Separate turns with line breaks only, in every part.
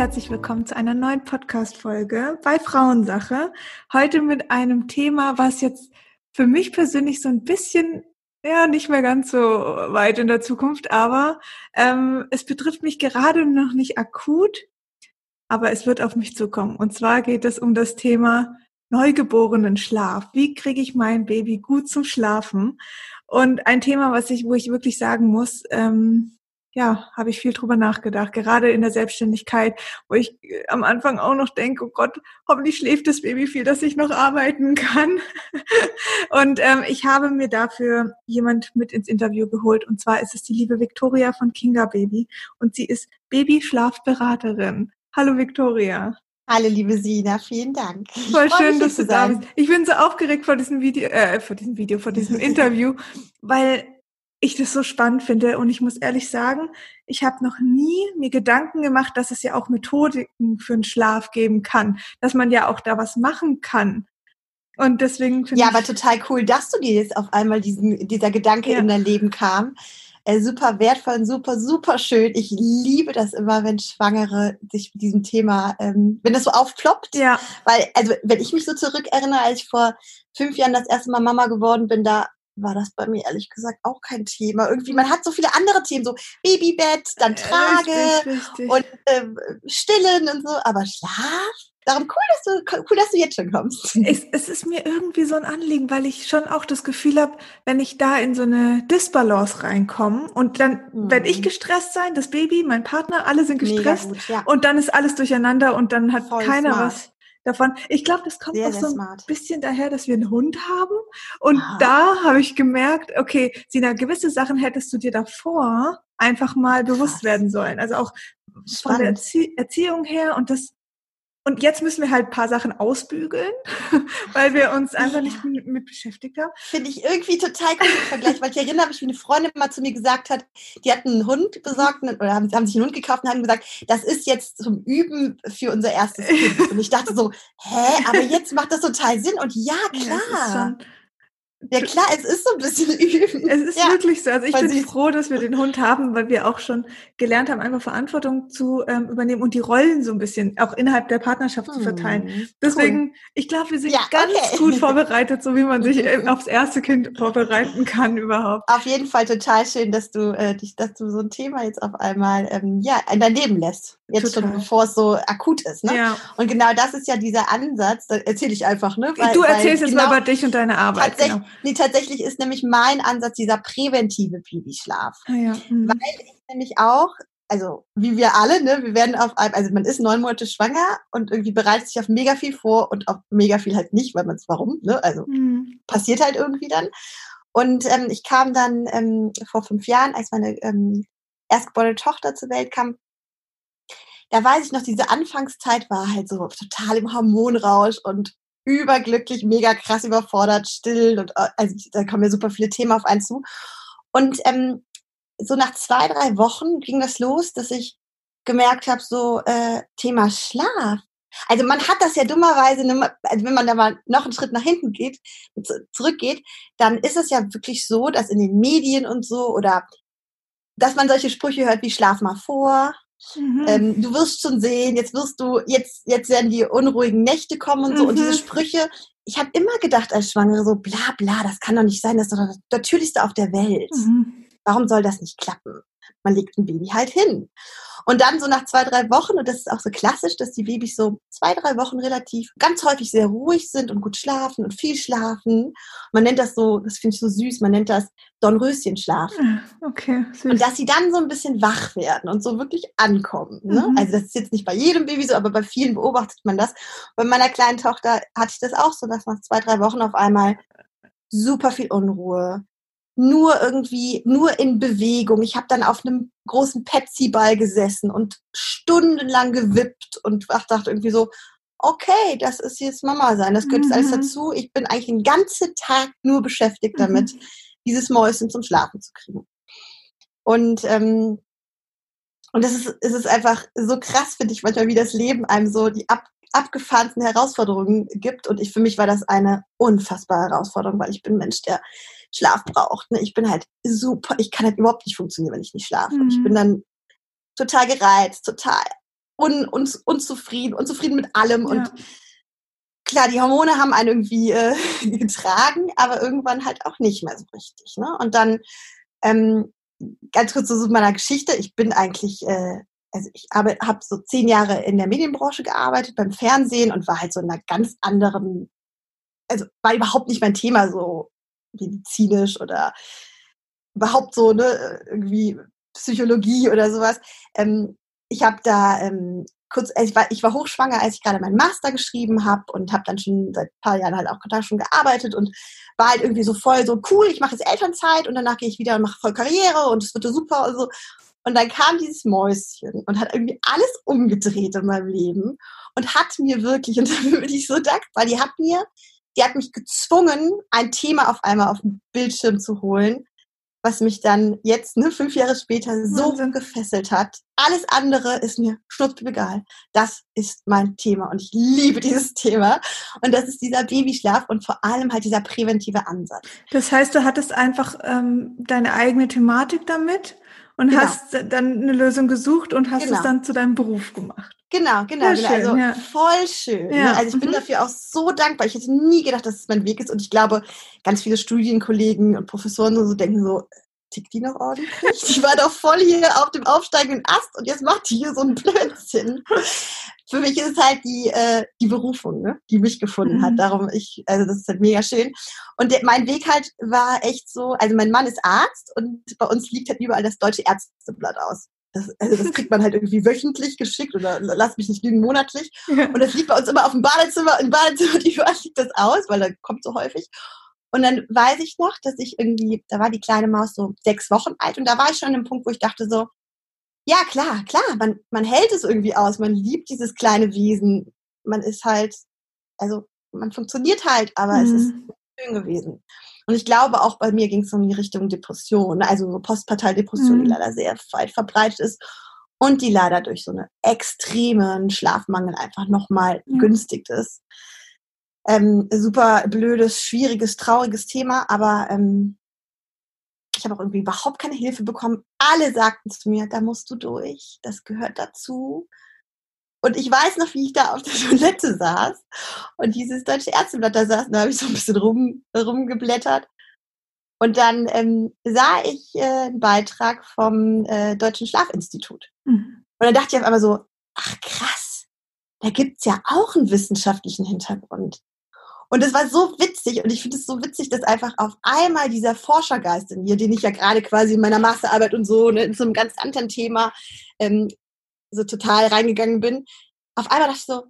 herzlich willkommen zu einer neuen Podcast-Folge bei Frauensache. Heute mit einem Thema, was jetzt für mich persönlich so ein bisschen, ja, nicht mehr ganz so weit in der Zukunft, aber ähm, es betrifft mich gerade noch nicht akut, aber es wird auf mich zukommen. Und zwar geht es um das Thema neugeborenen Schlaf. Wie kriege ich mein Baby gut zum Schlafen? Und ein Thema, was ich, wo ich wirklich sagen muss, ähm, ja, habe ich viel drüber nachgedacht, gerade in der Selbstständigkeit, wo ich äh, am Anfang auch noch denke, oh Gott, hoffentlich schläft das Baby viel, dass ich noch arbeiten kann. und ähm, ich habe mir dafür jemand mit ins Interview geholt und zwar ist es die liebe Victoria von Kinga Baby und sie ist Babyschlafberaterin. Hallo Victoria.
Hallo liebe Sina, vielen Dank.
Voll schön, dass du da bist. Ich bin so aufgeregt vor diesem Video, äh, vor diesem Video, vor diesem Interview, weil ich das so spannend finde. Und ich muss ehrlich sagen, ich habe noch nie mir Gedanken gemacht, dass es ja auch Methodiken für den Schlaf geben kann, dass man ja auch da was machen kann. Und deswegen
finde Ja, aber total cool, dass du dir jetzt auf einmal diesen, dieser Gedanke ja. in dein Leben kam. Äh, super wertvoll und super, super schön. Ich liebe das immer, wenn Schwangere sich mit diesem Thema, ähm, wenn das so aufploppt. Ja. Weil, also, wenn ich mich so zurückerinnere, als ich vor fünf Jahren das erste Mal Mama geworden bin, da war das bei mir ehrlich gesagt auch kein Thema. Irgendwie, man hat so viele andere Themen, so Babybett, dann Trage richtig, richtig. und äh, Stillen und so, aber Schlaf? Darum cool, dass du, cool, dass du jetzt schon kommst.
Es, es ist mir irgendwie so ein Anliegen, weil ich schon auch das Gefühl habe, wenn ich da in so eine Disbalance reinkomme und dann mhm. werde ich gestresst sein, das Baby, mein Partner, alle sind gestresst gut, ja. und dann ist alles durcheinander und dann hat Voll keiner smart. was davon. Ich glaube, das kommt sehr, auch so ein smart. bisschen daher, dass wir einen Hund haben. Und Aha. da habe ich gemerkt, okay, Sina, gewisse Sachen hättest du dir davor einfach mal bewusst Krass. werden sollen. Also auch Spannend. von der Erzie Erziehung her und das und jetzt müssen wir halt ein paar Sachen ausbügeln, weil wir uns einfach nicht mit, mit beschäftigt haben.
Finde ich irgendwie total cool im Vergleich, weil ich erinnere mich, wie eine Freundin mal zu mir gesagt hat, die hatten einen Hund besorgt oder haben, haben sich einen Hund gekauft und haben gesagt, das ist jetzt zum Üben für unser erstes Kind. Und ich dachte so, hä, aber jetzt macht das total Sinn. Und ja, klar. Ja, klar, es ist so ein bisschen üben.
Es ist
ja.
wirklich so. Also ich bin froh, dass wir den Hund haben, weil wir auch schon gelernt haben, einfach Verantwortung zu ähm, übernehmen und die Rollen so ein bisschen auch innerhalb der Partnerschaft hm. zu verteilen. Hm, Deswegen, cool. ich glaube, wir sind ja, ganz okay. gut vorbereitet, so wie man sich äh, aufs erste Kind vorbereiten kann überhaupt.
Auf jeden Fall total schön, dass du äh, dich, dass du so ein Thema jetzt auf einmal ähm, ja in dein Leben lässt. Jetzt Total. schon, bevor es so akut ist. Ne? Ja. Und genau das ist ja dieser Ansatz, da erzähle ich einfach. Ne?
Weil, du erzählst jetzt genau, mal über dich und deine Arbeit.
Genau. Nee, tatsächlich ist nämlich mein Ansatz dieser präventive Babyschlaf. Ah, ja. mhm. Weil ich nämlich auch, also wie wir alle, ne, wir werden auf, also man ist neun Monate schwanger und irgendwie bereitet sich auf mega viel vor und auf mega viel halt nicht, weil man es warum, ne? Also mhm. passiert halt irgendwie dann. Und ähm, ich kam dann ähm, vor fünf Jahren, als meine ähm, erstgeborene Tochter zur Welt kam, da weiß ich noch, diese Anfangszeit war halt so total im Hormonrausch und überglücklich, mega krass überfordert, still und äh, also da kommen ja super viele Themen auf einen zu. Und ähm, so nach zwei, drei Wochen ging das los, dass ich gemerkt habe, so äh, Thema Schlaf. Also man hat das ja dummerweise, also wenn man da mal noch einen Schritt nach hinten geht, zurückgeht, dann ist es ja wirklich so, dass in den Medien und so oder dass man solche Sprüche hört wie Schlaf mal vor, Mhm. Ähm, du wirst schon sehen, jetzt wirst du, jetzt, jetzt werden die unruhigen Nächte kommen und so. Mhm. Und diese mhm. Sprüche, ich habe immer gedacht als Schwangere so, bla bla, das kann doch nicht sein, das ist doch das Natürlichste auf der Welt. Mhm. Warum soll das nicht klappen? Man legt ein Baby halt hin. Und dann so nach zwei, drei Wochen, und das ist auch so klassisch, dass die Babys so zwei, drei Wochen relativ ganz häufig sehr ruhig sind und gut schlafen und viel schlafen. Man nennt das so, das finde ich so süß, man nennt das Dornröschenschlaf. Ah, okay, süß. Und dass sie dann so ein bisschen wach werden und so wirklich ankommen. Ne? Mhm. Also das ist jetzt nicht bei jedem Baby so, aber bei vielen beobachtet man das. Bei meiner kleinen Tochter hatte ich das auch so, dass nach zwei, drei Wochen auf einmal super viel Unruhe, nur irgendwie, nur in Bewegung. Ich habe dann auf einem großen Petsy-Ball gesessen und stundenlang gewippt und dachte irgendwie so, okay, das ist jetzt Mama sein, das gehört mhm. alles dazu. Ich bin eigentlich den ganzen Tag nur beschäftigt mhm. damit, mhm. dieses Mäuschen zum Schlafen zu kriegen. Und ähm, und es ist, es ist einfach so krass, finde ich manchmal, wie das Leben einem so die ab, abgefahrensten Herausforderungen gibt. Und ich, für mich war das eine unfassbare Herausforderung, weil ich bin ein Mensch, der Schlaf braucht. Ne? Ich bin halt super, ich kann halt überhaupt nicht funktionieren, wenn ich nicht schlafe. Mhm. Und ich bin mhm. dann total gereizt, total un, un, unzufrieden, unzufrieden mit allem ja. und klar, die Hormone haben einen irgendwie äh, getragen, aber irgendwann halt auch nicht mehr so richtig. Ne? Und dann ähm, ganz kurz zu meiner Geschichte. Ich bin eigentlich, äh, also ich habe hab so zehn Jahre in der Medienbranche gearbeitet, beim Fernsehen und war halt so in einer ganz anderen, also war überhaupt nicht mein Thema so medizinisch oder überhaupt so, ne, irgendwie Psychologie oder sowas. Ähm, ich habe da ähm, kurz, also ich war, ich war hochschwanger, als ich gerade meinen Master geschrieben habe und habe dann schon seit ein paar Jahren halt auch da schon gearbeitet und war halt irgendwie so voll so cool, ich mache jetzt Elternzeit und danach gehe ich wieder und mache voll Karriere und es wird super und so. Und dann kam dieses Mäuschen und hat irgendwie alles umgedreht in meinem Leben und hat mir wirklich, und dafür bin ich so dankbar, die hat mir, die hat mich gezwungen, ein Thema auf einmal auf den Bildschirm zu holen, was mich dann jetzt, ne, fünf Jahre später, so Wahnsinn. gefesselt hat. Alles andere ist mir egal. Das ist mein Thema und ich liebe dieses Thema. Und das ist dieser Babyschlaf und vor allem halt dieser präventive Ansatz.
Das heißt, du hattest einfach ähm, deine eigene Thematik damit und genau. hast dann eine Lösung gesucht und hast genau. es dann zu deinem Beruf gemacht.
Genau, genau, genau. also ja. voll schön. Ne? Ja. Also ich bin mhm. dafür auch so dankbar. Ich hätte nie gedacht, dass es mein Weg ist. Und ich glaube, ganz viele Studienkollegen und Professoren so denken so, tickt die noch ordentlich? Die war doch voll hier auf dem aufsteigenden Ast und jetzt macht die hier so einen Blödsinn. Für mich ist es halt die, äh, die Berufung, ne? die mich gefunden mhm. hat. Darum ich, also das ist halt mega schön. Und der, mein Weg halt war echt so, also mein Mann ist Arzt und bei uns liegt halt überall das deutsche Ärzteblatt aus. Das, also das kriegt man halt irgendwie wöchentlich geschickt oder lass mich nicht lügen, monatlich. Und das liegt bei uns immer auf dem Badezimmer, im Badezimmer, überall liegt das aus, weil da kommt so häufig. Und dann weiß ich noch, dass ich irgendwie, da war die kleine Maus so sechs Wochen alt und da war ich schon an dem Punkt, wo ich dachte so, ja klar, klar, man, man hält es irgendwie aus, man liebt dieses kleine Wesen, man ist halt, also man funktioniert halt, aber mhm. es ist mhm. schön gewesen. Und ich glaube, auch bei mir ging es um die Richtung Depression, also Postpartaldepression, mhm. die leider sehr weit verbreitet ist und die leider durch so einen extremen Schlafmangel einfach nochmal mhm. günstig ist. Ähm, super blödes, schwieriges, trauriges Thema, aber ähm, ich habe auch irgendwie überhaupt keine Hilfe bekommen. Alle sagten zu mir, da musst du durch, das gehört dazu. Und ich weiß noch, wie ich da auf der Toilette saß und dieses deutsche Ärzteblatt da saß, da habe ich so ein bisschen rum, rumgeblättert. Und dann ähm, sah ich äh, einen Beitrag vom äh, Deutschen Schlafinstitut. Mhm. Und dann dachte ich auf einmal so, ach krass, da gibt's ja auch einen wissenschaftlichen Hintergrund. Und es war so witzig und ich finde es so witzig, dass einfach auf einmal dieser Forschergeist in mir, den ich ja gerade quasi in meiner Masterarbeit und so ne, in so einem ganz anderen Thema ähm, so total reingegangen bin, auf einmal dachte ich so,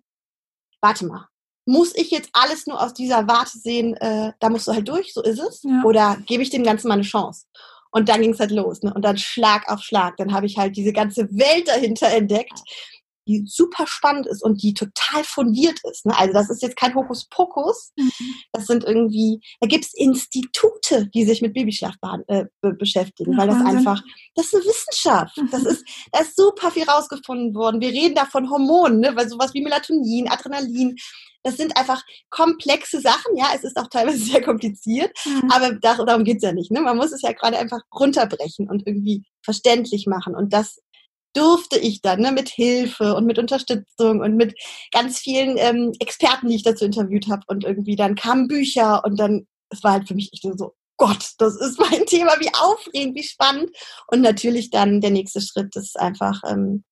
warte mal, muss ich jetzt alles nur aus dieser Warte sehen, äh, da musst du halt durch, so ist es? Ja. Oder gebe ich dem Ganzen mal eine Chance? Und dann ging es halt los. Ne? Und dann Schlag auf Schlag. Dann habe ich halt diese ganze Welt dahinter entdeckt, die super spannend ist und die total fundiert ist. Ne? Also das ist jetzt kein Hokuspokus. Mhm. Das sind irgendwie, da gibt es Institute, die sich mit Babyschlaf äh, beschäftigen, weil das einfach, das ist eine Wissenschaft. Das ist, da ist super viel rausgefunden worden. Wir reden da von Hormonen, ne? weil sowas wie Melatonin, Adrenalin, das sind einfach komplexe Sachen. Ja, es ist auch teilweise sehr kompliziert, mhm. aber darum geht's ja nicht. Ne? Man muss es ja gerade einfach runterbrechen und irgendwie verständlich machen. Und das durfte ich dann ne, mit Hilfe und mit Unterstützung und mit ganz vielen ähm, Experten, die ich dazu interviewt habe. Und irgendwie dann kamen Bücher und dann, es war halt für mich echt so, Gott, das ist mein Thema, wie aufregend, wie spannend. Und natürlich dann der nächste Schritt, das einfach ähm,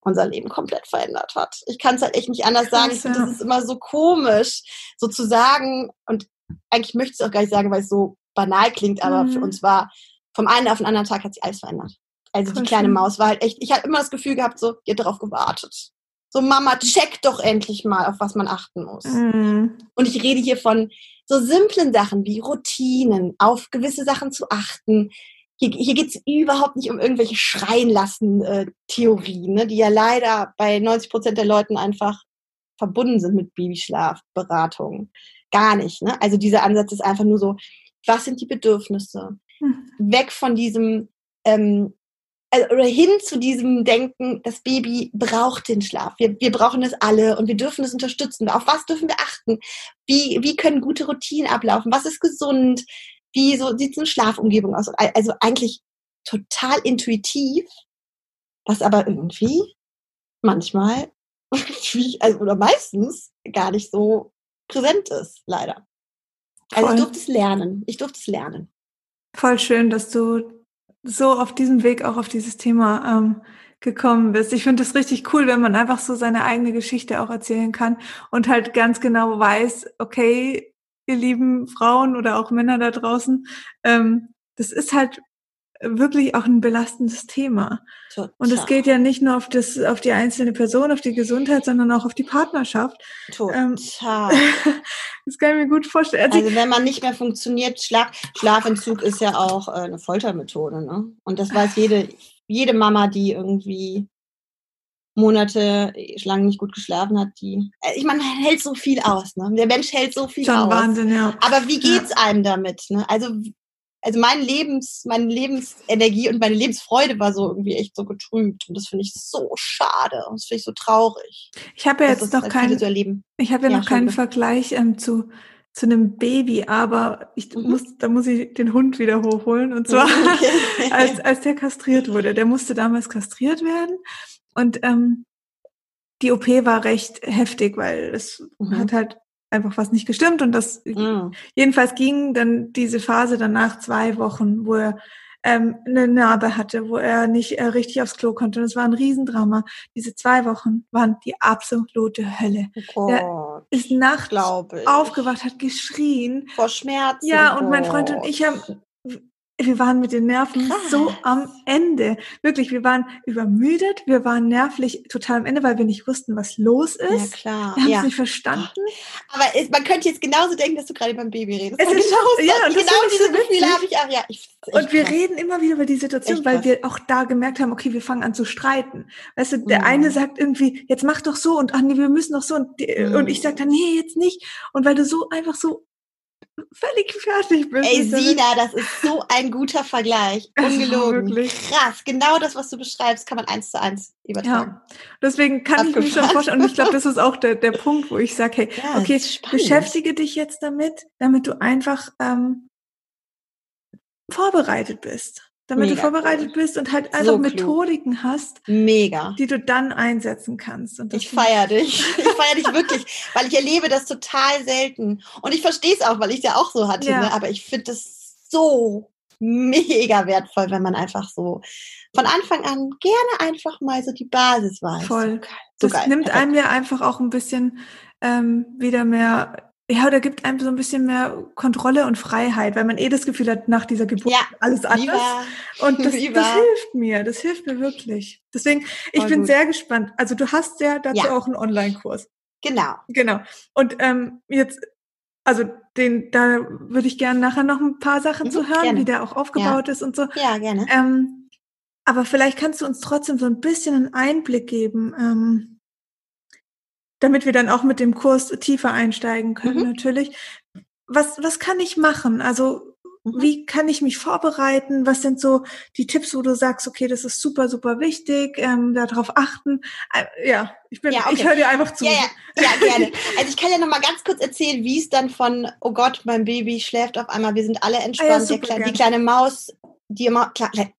unser Leben komplett verändert hat. Ich kann es halt echt nicht anders sagen. Ich finde, das ist immer so komisch, so zu sagen. Und eigentlich möchte ich es auch gar nicht sagen, weil es so banal klingt, aber mhm. für uns war vom einen auf den anderen Tag hat sich alles verändert. Also Voll die kleine schön. Maus war halt echt, ich habe immer das Gefühl gehabt, so, ihr darauf gewartet. So, Mama, check doch endlich mal, auf was man achten muss. Mhm. Und ich rede hier von so simplen Sachen wie Routinen, auf gewisse Sachen zu achten. Hier, hier geht es überhaupt nicht um irgendwelche Schreien lassen äh, Theorien, ne, die ja leider bei 90 Prozent der Leuten einfach verbunden sind mit Babyschlafberatung. Gar nicht. Ne? Also dieser Ansatz ist einfach nur so, was sind die Bedürfnisse? Mhm. Weg von diesem, ähm, oder hin zu diesem Denken, das Baby braucht den Schlaf. Wir, wir brauchen es alle und wir dürfen es unterstützen. Auf was dürfen wir achten? Wie, wie können gute Routinen ablaufen? Was ist gesund? Wie so sieht so eine Schlafumgebung aus? Also eigentlich total intuitiv, was aber irgendwie manchmal, also, oder meistens gar nicht so präsent ist, leider. Also Voll. ich durfte es lernen. Ich durfte es lernen.
Voll schön, dass du so auf diesem Weg auch auf dieses Thema ähm, gekommen bist. Ich finde das richtig cool, wenn man einfach so seine eigene Geschichte auch erzählen kann und halt ganz genau weiß, okay, ihr lieben Frauen oder auch Männer da draußen, ähm, das ist halt wirklich auch ein belastendes Thema. Total. Und es geht ja nicht nur auf das, auf die einzelne Person, auf die Gesundheit, sondern auch auf die Partnerschaft.
Ähm, Total.
das kann ich mir gut vorstellen.
Also, also wenn man nicht mehr funktioniert, Schlaf, Schlafentzug ist ja auch äh, eine Foltermethode, ne? Und das weiß jede, jede Mama, die irgendwie Monate lang nicht gut geschlafen hat, die, äh, ich meine, hält so viel aus, ne? Der Mensch hält so viel
Schon
aus.
Wahnsinn, ja.
Aber wie geht's ja. einem damit, ne? Also, also mein Lebens, meine Lebensenergie und meine Lebensfreude war so irgendwie echt so getrübt und das finde ich so schade und das finde ich so traurig.
Ich habe ja jetzt noch keinen, so ich habe ja, ja, noch keinen Vergleich ähm, zu zu einem Baby, aber ich mhm. muss, da muss ich den Hund wieder hochholen. Und zwar, okay. als, als der kastriert wurde. Der musste damals kastriert werden. Und ähm, die OP war recht heftig, weil es mhm. hat halt einfach was nicht gestimmt. Und das mhm. jedenfalls ging dann diese Phase danach zwei Wochen, wo er ähm, eine Narbe hatte, wo er nicht äh, richtig aufs Klo konnte. Und es war ein Riesendrama. Diese zwei Wochen waren die absolute Hölle.
Oh
er ist nachts aufgewacht, hat geschrien.
Vor Schmerzen.
Ja, und mein Freund und ich haben wir waren mit den Nerven Krass. so am Ende. Wirklich, wir waren übermüdet, wir waren nervlich total am Ende, weil wir nicht wussten, was los ist.
Ja, klar.
Wir haben
ja.
es nicht verstanden.
Aber es, man könnte jetzt genauso denken, dass du gerade beim Baby redest.
Es ist
genau,
ja, und
genau diese so Gefühle habe ich auch. Ja, ich,
und wir krass. reden immer wieder über die Situation, weil wir auch da gemerkt haben, okay, wir fangen an zu streiten. Weißt du, der mhm. eine sagt irgendwie, jetzt mach doch so und ach nee, wir müssen doch so und, die, mhm. und ich sage dann, nee, jetzt nicht. Und weil du so einfach so völlig fertig bist.
Ey, Sina, das ist so ein guter Vergleich. Ungelogen. Wirklich. Krass. Genau das, was du beschreibst, kann man eins zu eins übertragen.
Ja. Deswegen kann Abgefahren. ich mir schon vorstellen, und ich glaube, das ist auch der, der Punkt, wo ich sage, hey, ja, okay, beschäftige dich jetzt damit, damit du einfach ähm, vorbereitet bist damit Mega du vorbereitet cool. bist und halt einfach so Methodiken hast,
Mega.
die du dann einsetzen kannst. Und
ich feiere dich. Ich feiere dich wirklich, weil ich erlebe das total selten. Und ich verstehe es auch, weil ich es ja auch so hatte. Ja. Ne? Aber ich finde es so mega wertvoll, wenn man einfach so von Anfang an gerne einfach mal so die Basis weiß.
Voll. So das geil. nimmt einem ja einfach auch ein bisschen ähm, wieder mehr ja, oder gibt einem so ein bisschen mehr Kontrolle und Freiheit, weil man eh das Gefühl hat, nach dieser Geburt
ja,
alles anders.
Lieber,
und das, das, hilft mir, das hilft mir wirklich. Deswegen, ich Voll bin gut. sehr gespannt. Also du hast ja dazu ja. auch einen Online-Kurs.
Genau.
Genau. Und ähm, jetzt, also den, da würde ich gerne nachher noch ein paar Sachen mhm, zu hören, gerne. wie der auch aufgebaut
ja.
ist und so.
Ja, gerne.
Ähm, aber vielleicht kannst du uns trotzdem so ein bisschen einen Einblick geben. Ähm, damit wir dann auch mit dem Kurs tiefer einsteigen können, mhm. natürlich. Was, was kann ich machen? Also, mhm. wie kann ich mich vorbereiten? Was sind so die Tipps, wo du sagst, okay, das ist super, super wichtig, ähm, darauf achten? Äh, ja, ich bin, ja, okay. ich höre dir einfach zu.
Ja, ja, ja, gerne. Also ich kann ja noch mal ganz kurz erzählen, wie es dann von, oh Gott, mein Baby schläft auf einmal, wir sind alle entspannt, ah, ja, Kleine, die kleine Maus, die immer,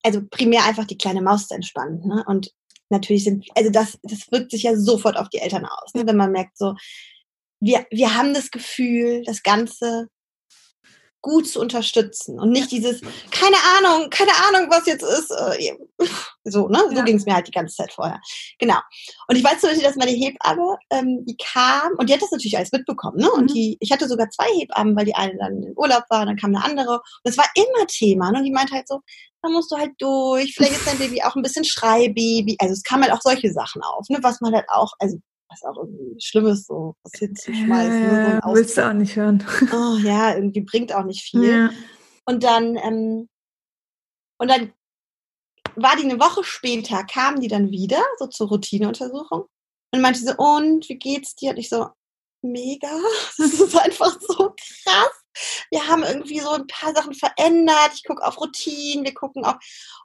also primär einfach die kleine Maus entspannt. Ne? Und natürlich sind, also das, das wirkt sich ja sofort auf die Eltern aus, ne? wenn man merkt so, wir, wir haben das Gefühl, das Ganze gut zu unterstützen und nicht dieses, keine Ahnung, keine Ahnung, was jetzt ist. Äh, so, ne? So ja. ging es mir halt die ganze Zeit vorher. Genau. Und ich weiß zum Beispiel, dass meine Hebamme, ähm, die kam und die hat das natürlich alles mitbekommen, ne? Und mhm. die, ich hatte sogar zwei Hebammen, weil die eine dann in Urlaub war, dann kam eine andere. Und das war immer Thema. Ne? Und die meinte halt so, da musst du halt durch, vielleicht ist dein Baby auch ein bisschen Schreibaby. Also es kam halt auch solche Sachen auf, ne? Was man halt auch, also was auch irgendwie Schlimmes, so was hinzuschmeißen.
Ne? So willst du auch nicht hören.
Oh, ja, irgendwie bringt auch nicht viel. Ja. Und dann, ähm, und dann war die eine Woche später, kamen die dann wieder, so zur Routineuntersuchung. Und meinte so, und wie geht's dir? Und ich so, mega. Das ist einfach so krass wir haben irgendwie so ein paar Sachen verändert. Ich gucke auf Routinen, wir gucken auf.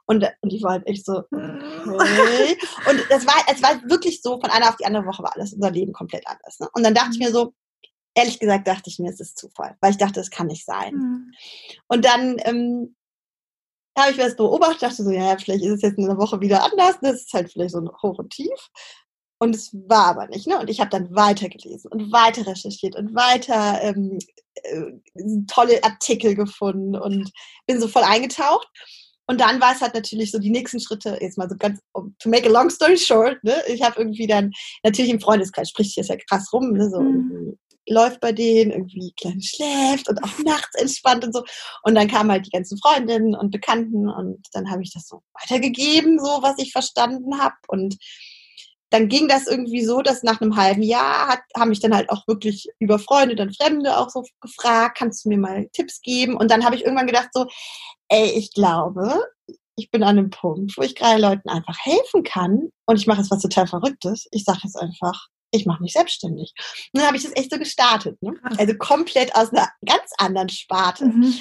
Und, und ich war halt echt so, okay. Und das war, es war wirklich so, von einer auf die andere Woche war alles, unser Leben komplett anders. Ne? Und dann dachte ich mir so, ehrlich gesagt, dachte ich mir, es ist Zufall, weil ich dachte, es kann nicht sein. Mhm. Und dann ähm, habe ich mir das beobachtet, dachte so, ja, vielleicht ist es jetzt in einer Woche wieder anders. Das ist halt vielleicht so ein Hoch und Tief. Und es war aber nicht, ne? Und ich habe dann weitergelesen und weiter recherchiert und weiter ähm, äh, tolle Artikel gefunden und bin so voll eingetaucht. Und dann war es halt natürlich so die nächsten Schritte, jetzt mal so ganz, to make a long story short, ne? ich habe irgendwie dann, natürlich im Freundeskreis spricht sich das ja krass rum, ne? so mhm. läuft bei denen, irgendwie klein schläft und auch nachts entspannt und so. Und dann kamen halt die ganzen Freundinnen und Bekannten und dann habe ich das so weitergegeben, so was ich verstanden habe und dann ging das irgendwie so, dass nach einem halben Jahr hat, haben mich dann halt auch wirklich über Freunde, dann Fremde auch so gefragt, kannst du mir mal Tipps geben? Und dann habe ich irgendwann gedacht so, ey, ich glaube, ich bin an einem Punkt, wo ich gerade Leuten einfach helfen kann. Und ich mache jetzt was total Verrücktes. Ich sage jetzt einfach, ich mache mich selbstständig. Und dann habe ich das echt so gestartet. Ne? Also komplett aus einer ganz anderen Sparte. Mhm.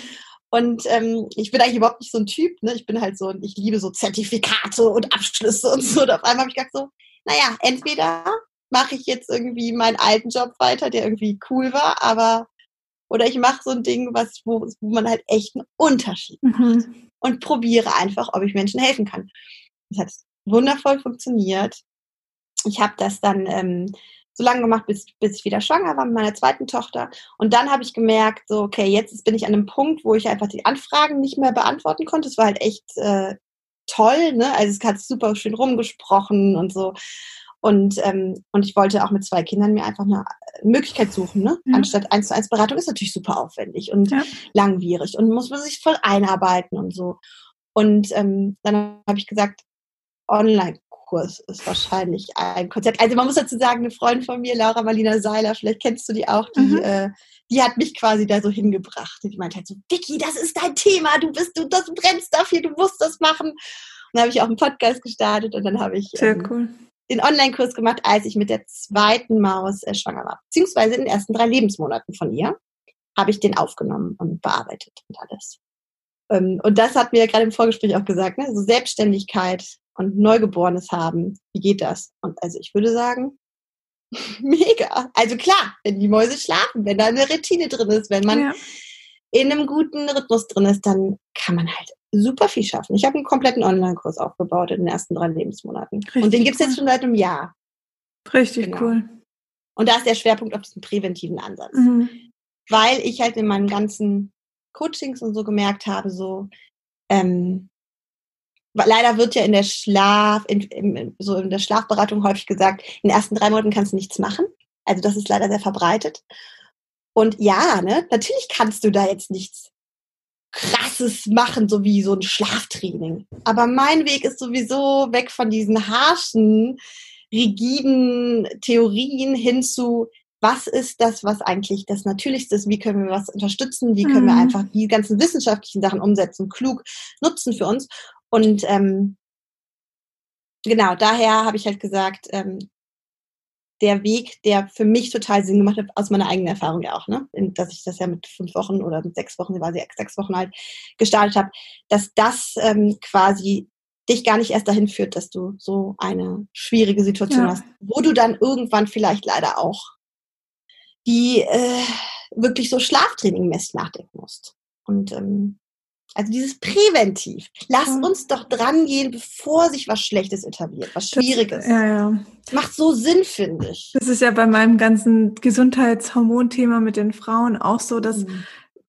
Und ähm, ich bin eigentlich überhaupt nicht so ein Typ. Ne? Ich bin halt so, ich liebe so Zertifikate und Abschlüsse und so. Und auf einmal habe ich gedacht so, naja, entweder mache ich jetzt irgendwie meinen alten Job weiter, der irgendwie cool war, aber oder ich mache so ein Ding, was, wo, wo man halt echt einen Unterschied macht mhm. und probiere einfach, ob ich Menschen helfen kann. Das hat wundervoll funktioniert. Ich habe das dann ähm, so lange gemacht, bis, bis ich wieder schwanger war mit meiner zweiten Tochter. Und dann habe ich gemerkt, so, okay, jetzt bin ich an einem Punkt, wo ich einfach die Anfragen nicht mehr beantworten konnte. Es war halt echt äh, toll, ne? Also es hat super schön rumgesprochen und so. Und, ähm, und ich wollte auch mit zwei Kindern mir einfach eine Möglichkeit suchen, ne? Ja. Anstatt eins zu eins Beratung ist natürlich super aufwendig und ja. langwierig und muss man sich voll einarbeiten und so. Und ähm, dann habe ich gesagt, Online-Kurs ist wahrscheinlich ein Konzept. Also man muss dazu sagen, eine Freundin von mir, Laura Marlina Seiler, vielleicht kennst du die auch, die, mhm. äh, die hat mich quasi da so hingebracht. Die meinte halt so, Vicky, das ist dein Thema, du bist, du, das brennst dafür, du musst das machen. Und dann habe ich auch einen Podcast gestartet und dann habe ich
Sehr ähm, cool
den Online-Kurs gemacht, als ich mit der zweiten Maus äh, schwanger war. Beziehungsweise in den ersten drei Lebensmonaten von ihr habe ich den aufgenommen und bearbeitet und alles. Ähm, und das hat mir gerade im Vorgespräch auch gesagt, ne? so Selbstständigkeit und Neugeborenes haben, wie geht das? Und also ich würde sagen, mega. Also klar, wenn die Mäuse schlafen, wenn da eine Routine drin ist, wenn man ja. in einem guten Rhythmus drin ist, dann kann man halt super viel schaffen. Ich habe einen kompletten Online-Kurs aufgebaut in den ersten drei Lebensmonaten. Richtig und den gibt es jetzt schon seit einem Jahr.
Richtig genau. cool.
Und da ist der Schwerpunkt auf diesem präventiven Ansatz. Mhm. Weil ich halt in meinen ganzen Coachings und so gemerkt habe, so, ähm, leider wird ja in der Schlaf, in, in, so in der Schlafberatung häufig gesagt, in den ersten drei Monaten kannst du nichts machen. Also das ist leider sehr verbreitet. Und ja, ne, natürlich kannst du da jetzt nichts krasses machen, so wie so ein Schlaftraining. Aber mein Weg ist sowieso weg von diesen harschen, rigiden Theorien hin zu, was ist das, was eigentlich das Natürlichste ist? Wie können wir was unterstützen? Wie können mhm. wir einfach die ganzen wissenschaftlichen Sachen umsetzen, klug nutzen für uns? Und ähm, genau, daher habe ich halt gesagt, ähm, der Weg, der für mich total Sinn gemacht hat, aus meiner eigenen Erfahrung ja auch, ne? dass ich das ja mit fünf Wochen oder mit sechs Wochen, war sie sechs Wochen halt gestartet habe, dass das ähm, quasi dich gar nicht erst dahin führt, dass du so eine schwierige Situation ja. hast, wo du dann irgendwann vielleicht leider auch die äh, wirklich so Schlaftraining messt nachdenken musst. Und ähm, also dieses Präventiv. Lass uns doch dran gehen, bevor sich was Schlechtes etabliert, was Schwieriges.
Das, ja, ja.
Macht so Sinn, finde ich.
Das ist ja bei meinem ganzen Gesundheitshormonthema mit den Frauen auch so, dass mhm.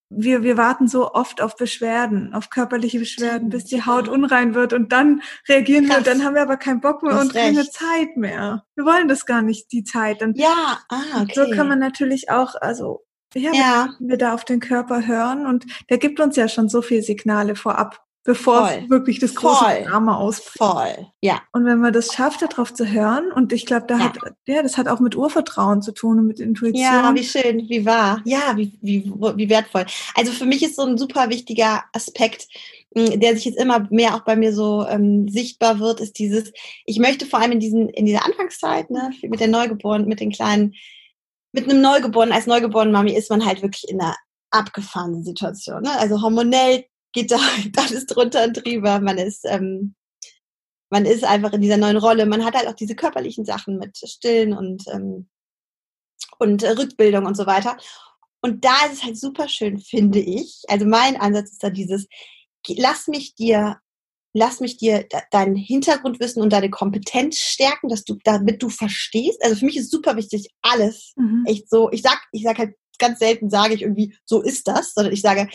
wir, wir warten so oft auf Beschwerden, auf körperliche Beschwerden, bis die Haut unrein wird und dann reagieren Krass. wir und dann haben wir aber keinen Bock mehr und recht. keine Zeit mehr. Wir wollen das gar nicht, die Zeit. Und
ja, ah, okay.
So kann man natürlich auch, also ja, ja. Wenn wir da auf den Körper hören und der gibt uns ja schon so viele Signale vorab, bevor wirklich das große Voll. Drama ausbricht.
Voll, ja.
Und wenn man das schafft, darauf zu hören, und ich glaube, da ja. hat, ja, das hat auch mit Urvertrauen zu tun und mit Intuition.
Ja, wie schön, wie wahr. Ja, wie, wie, wie wertvoll. Also für mich ist so ein super wichtiger Aspekt, hm, der sich jetzt immer mehr auch bei mir so ähm, sichtbar wird, ist dieses, ich möchte vor allem in diesen, in dieser Anfangszeit, ne, mit der Neugeborenen, mit den kleinen mit einem Neugeborenen, als neugeborene Mami ist man halt wirklich in einer abgefahrenen Situation. Ne? Also hormonell geht da alles drunter und drüber. Man ist, ähm, man ist einfach in dieser neuen Rolle. Man hat halt auch diese körperlichen Sachen mit Stillen und, ähm, und äh, Rückbildung und so weiter. Und da ist es halt super schön, finde ich. Also mein Ansatz ist da dieses, lass mich dir lass mich dir dein Hintergrundwissen und deine Kompetenz stärken, dass du, damit du verstehst. Also für mich ist super wichtig, alles mhm. echt so. Ich sag, ich sag halt ganz selten, sage ich irgendwie, so ist das, sondern ich sage,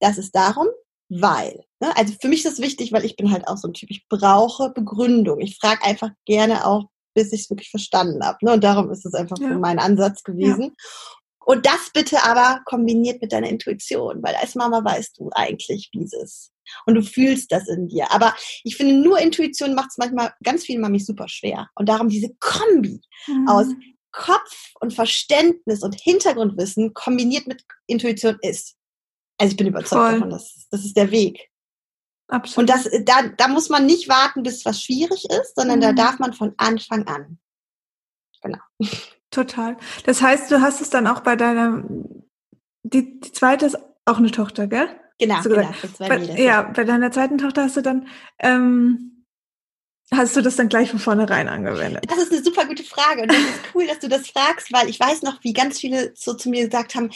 das ist darum, weil. Ne? Also für mich ist das wichtig, weil ich bin halt auch so ein Typ, ich brauche Begründung. Ich frage einfach gerne auch, bis ich es wirklich verstanden habe. Ne? Und darum ist es einfach ja. so mein Ansatz gewesen. Ja. Und das bitte aber kombiniert mit deiner Intuition, weil als Mama weißt du eigentlich, wie es ist. Und du fühlst das in dir. Aber ich finde, nur Intuition macht es manchmal ganz vielen Mamis super schwer. Und darum diese Kombi mhm. aus Kopf und Verständnis und Hintergrundwissen kombiniert mit Intuition ist. Also ich bin überzeugt Voll. davon, dass das ist der Weg. Absolut. Und das, da, da muss man nicht warten, bis was schwierig ist, sondern mhm. da darf man von Anfang an. Genau.
Total. Das heißt, du hast es dann auch bei deiner, die, die zweite ist auch eine Tochter, gell?
Genau, genau
bei, ja, bei deiner zweiten Tochter hast du dann ähm, Hast du das dann gleich von vornherein angewendet?
Das ist eine super gute Frage und das ist cool, dass du das fragst, weil ich weiß noch, wie ganz viele so zu mir gesagt haben,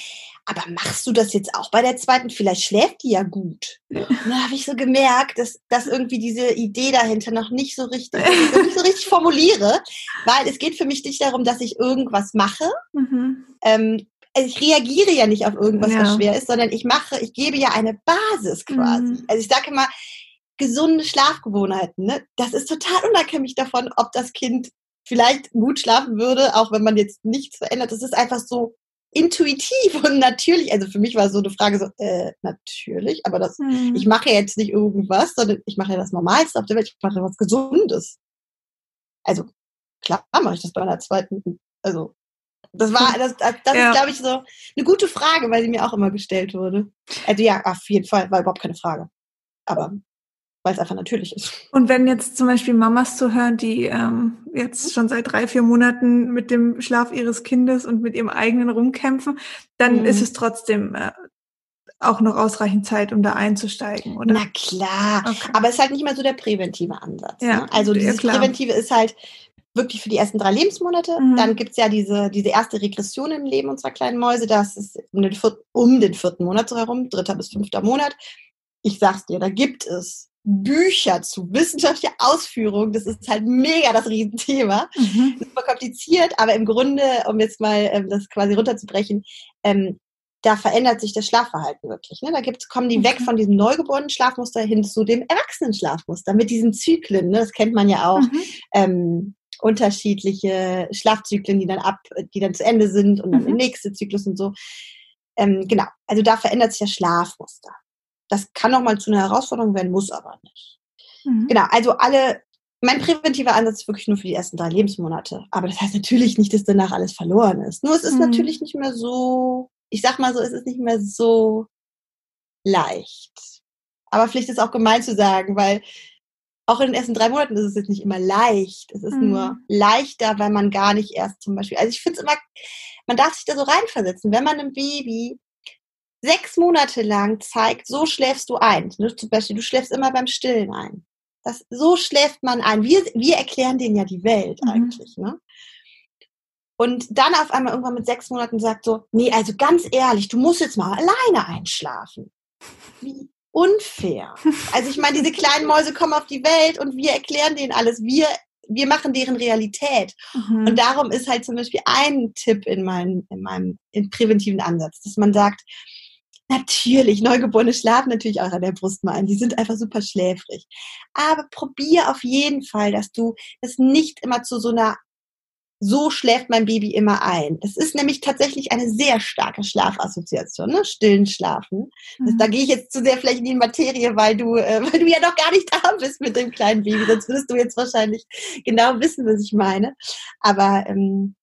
aber machst du das jetzt auch bei der zweiten? Vielleicht schläft die ja gut. Ja. Da habe ich so gemerkt, dass, dass irgendwie diese Idee dahinter noch nicht so richtig, nicht so richtig formuliere, weil es geht für mich nicht darum, dass ich irgendwas mache. Mhm. Ähm, ich reagiere ja nicht auf irgendwas, ja. was schwer ist, sondern ich mache, ich gebe ja eine Basis quasi. Mhm. Also ich sage immer, gesunde Schlafgewohnheiten. Ne? Das ist total unabhängig davon, ob das Kind vielleicht gut schlafen würde, auch wenn man jetzt nichts verändert. Das ist einfach so intuitiv und natürlich. Also für mich war so eine Frage so, äh, natürlich, aber das, hm. ich mache jetzt nicht irgendwas, sondern ich mache ja das Normalste auf der Welt. Ich mache was Gesundes. Also klar mache ich das bei einer zweiten. Also das war, das, das, das ja. ist, glaube ich, so eine gute Frage, weil sie mir auch immer gestellt wurde. Also ja, auf jeden Fall, war überhaupt keine Frage. Aber weil es einfach natürlich ist.
Und wenn jetzt zum Beispiel Mamas zuhören, die ähm, jetzt schon seit drei, vier Monaten mit dem Schlaf ihres Kindes und mit ihrem eigenen rumkämpfen, dann mhm. ist es trotzdem äh, auch noch ausreichend Zeit, um da einzusteigen, oder?
Na klar, okay. aber es ist halt nicht mehr so der präventive Ansatz. Ja, ne? Also dieses ja, Präventive ist halt wirklich für die ersten drei Lebensmonate. Mhm. Dann gibt's ja diese, diese erste Regression im Leben unserer kleinen Mäuse. Das ist um den, vierten, um den vierten Monat so herum, dritter bis fünfter Monat. Ich sag's dir, da gibt es Bücher zu, wissenschaftliche Ausführung, das ist halt mega das Riesenthema. Mhm. Super kompliziert, aber im Grunde, um jetzt mal ähm, das quasi runterzubrechen, ähm, da verändert sich das Schlafverhalten wirklich. Ne? Da gibt's, kommen die okay. weg von diesem neugeborenen Schlafmuster hin zu dem erwachsenen Schlafmuster mit diesen Zyklen. Ne? Das kennt man ja auch. Mhm. Ähm, unterschiedliche Schlafzyklen, die dann ab, die dann zu Ende sind und dann mhm. der nächste Zyklus und so. Ähm, genau, also da verändert sich das Schlafmuster. Das kann noch mal zu einer Herausforderung werden, muss aber nicht. Mhm. Genau, also alle, mein präventiver Ansatz ist wirklich nur für die ersten drei Lebensmonate. Aber das heißt natürlich nicht, dass danach alles verloren ist. Nur es ist mhm. natürlich nicht mehr so, ich sag mal so, es ist nicht mehr so leicht. Aber vielleicht ist es auch gemein zu sagen, weil auch in den ersten drei Monaten ist es jetzt nicht immer leicht. Es ist mhm. nur leichter, weil man gar nicht erst zum Beispiel, also ich finde es immer, man darf sich da so reinversetzen, wenn man einem Baby sechs Monate lang zeigt, so schläfst du ein. Ne? Zum Beispiel, du schläfst immer beim Stillen ein. Das, so schläft man ein. Wir, wir erklären denen ja die Welt mhm. eigentlich. Ne? Und dann auf einmal irgendwann mit sechs Monaten sagt so, nee, also ganz ehrlich, du musst jetzt mal alleine einschlafen. Wie unfair. Also ich meine, diese kleinen Mäuse kommen auf die Welt und wir erklären denen alles. Wir, wir machen deren Realität. Mhm. Und darum ist halt zum Beispiel ein Tipp in meinem, in meinem in präventiven Ansatz, dass man sagt, Natürlich, Neugeborene schlafen natürlich auch an der Brust mal ein. Die sind einfach super schläfrig. Aber probier auf jeden Fall, dass du es nicht immer zu so einer so schläft mein Baby immer ein. Es ist nämlich tatsächlich eine sehr starke Schlafassoziation, ne? Stillen Schlafen. Mhm. da gehe ich jetzt zu sehr vielleicht in die Materie, weil du, äh, weil du ja noch gar nicht da bist mit dem kleinen Baby. Sonst würdest du jetzt wahrscheinlich genau wissen, was ich meine. Aber ähm,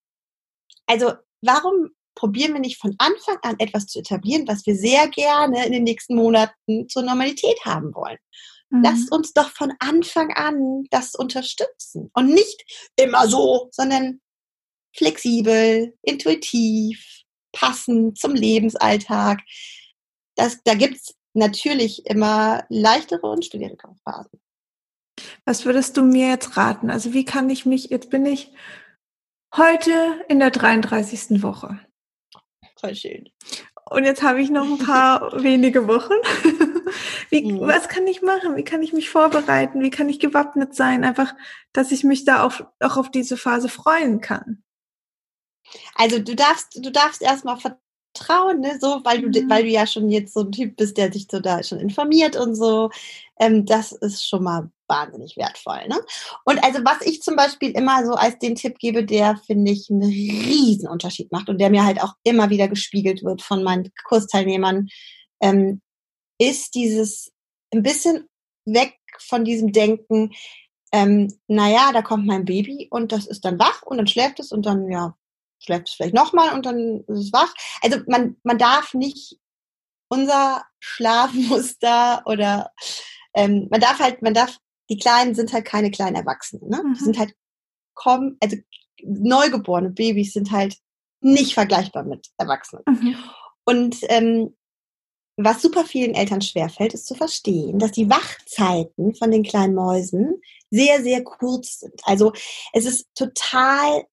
also warum probieren wir nicht von Anfang an etwas zu etablieren, was wir sehr gerne in den nächsten Monaten zur Normalität haben wollen. Mhm. Lasst uns doch von Anfang an das unterstützen und nicht immer so, sondern flexibel, intuitiv, passend zum Lebensalltag. Das, da gibt's natürlich immer leichtere und schwierigere Phasen.
Was würdest du mir jetzt raten? Also wie kann ich mich, jetzt bin ich heute in der 33. Woche.
Voll schön.
Und jetzt habe ich noch ein paar wenige Wochen. Wie, mhm. was kann ich machen? Wie kann ich mich vorbereiten? Wie kann ich gewappnet sein? Einfach, dass ich mich da auch, auch auf diese Phase freuen kann.
Also du darfst, du darfst erstmal vertrauen, ne? so, weil du, mhm. weil du ja schon jetzt so ein Typ bist, der sich so da schon informiert und so. Ähm, das ist schon mal wahnsinnig wertvoll. Ne? Und also was ich zum Beispiel immer so als den Tipp gebe, der finde ich einen riesen Unterschied macht und der mir halt auch immer wieder gespiegelt wird von meinen Kursteilnehmern, ähm, ist dieses ein bisschen weg von diesem Denken, ähm, naja, da kommt mein Baby und das ist dann wach und dann schläft es und dann, ja, schläft es vielleicht nochmal und dann ist es wach. Also man, man darf nicht unser Schlafmuster oder ähm, man darf halt, man darf, die Kleinen sind halt keine kleinen Erwachsenen, ne? Mhm. Die sind halt kommen, also neugeborene Babys sind halt nicht vergleichbar mit Erwachsenen. Mhm. Und ähm, was super vielen Eltern schwerfällt, ist zu verstehen, dass die Wachzeiten von den kleinen Mäusen sehr, sehr kurz sind. Also es ist total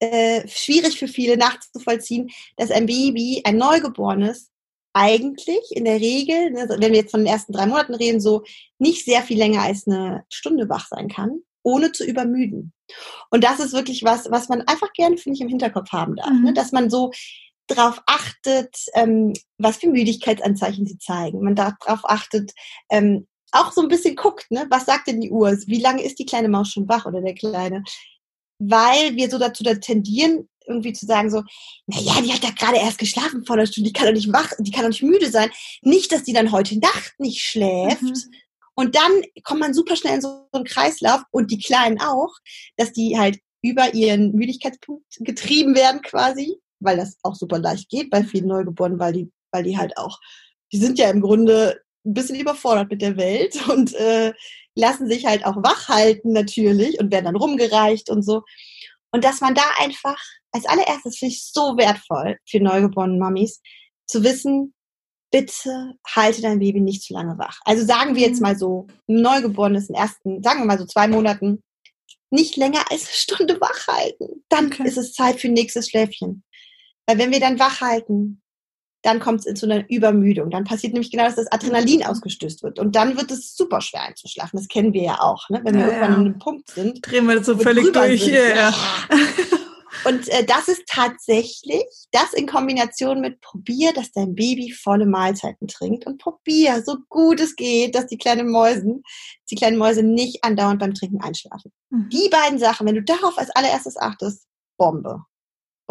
äh, schwierig für viele nachzuvollziehen, dass ein Baby, ein Neugeborenes, eigentlich in der Regel, ne, wenn wir jetzt von den ersten drei Monaten reden, so nicht sehr viel länger als eine Stunde wach sein kann, ohne zu übermüden. Und das ist wirklich was, was man einfach gerne, finde ich, im Hinterkopf haben darf. Ne? Mhm. Ne? Dass man so darauf achtet, ähm, was für Müdigkeitsanzeichen sie zeigen. Man darauf achtet, ähm, auch so ein bisschen guckt, ne? was sagt denn die Uhr? Wie lange ist die kleine Maus schon wach oder der Kleine? Weil wir so dazu tendieren, irgendwie zu sagen so, naja, die hat ja gerade erst geschlafen vor einer Stunde, die kann doch nicht wach, die kann doch nicht müde sein. Nicht, dass die dann heute Nacht nicht schläft. Mhm. Und dann kommt man super schnell in so einen Kreislauf und die Kleinen auch, dass die halt über ihren Müdigkeitspunkt getrieben werden quasi weil das auch super leicht geht bei vielen Neugeborenen, weil die, weil die halt auch, die sind ja im Grunde ein bisschen überfordert mit der Welt und äh, lassen sich halt auch wach halten natürlich und werden dann rumgereicht und so. Und dass man da einfach, als allererstes finde ich so wertvoll für neugeborene Mamis, zu wissen, bitte halte dein Baby nicht zu lange wach. Also sagen wir jetzt mhm. mal so, ein Neugeborenes in ersten, sagen wir mal so zwei Monaten, nicht länger als eine Stunde wach halten. Dann okay. ist es Zeit für nächstes Schläfchen. Weil wenn wir dann wach halten, dann kommt es zu einer Übermüdung. Dann passiert nämlich genau, dass das Adrenalin ausgestößt wird. Und dann wird es super schwer einzuschlafen. Das kennen wir ja auch. Ne? Wenn wir ja, irgendwann ja. an einem Punkt sind.
Drehen wir das so völlig durch. Sind, ja.
Und äh, das ist tatsächlich das in Kombination mit probier, dass dein Baby volle Mahlzeiten trinkt und probier, so gut es geht, dass die kleinen Mäusen, die kleinen Mäuse nicht andauernd beim Trinken einschlafen. Mhm. Die beiden Sachen, wenn du darauf als allererstes achtest, Bombe.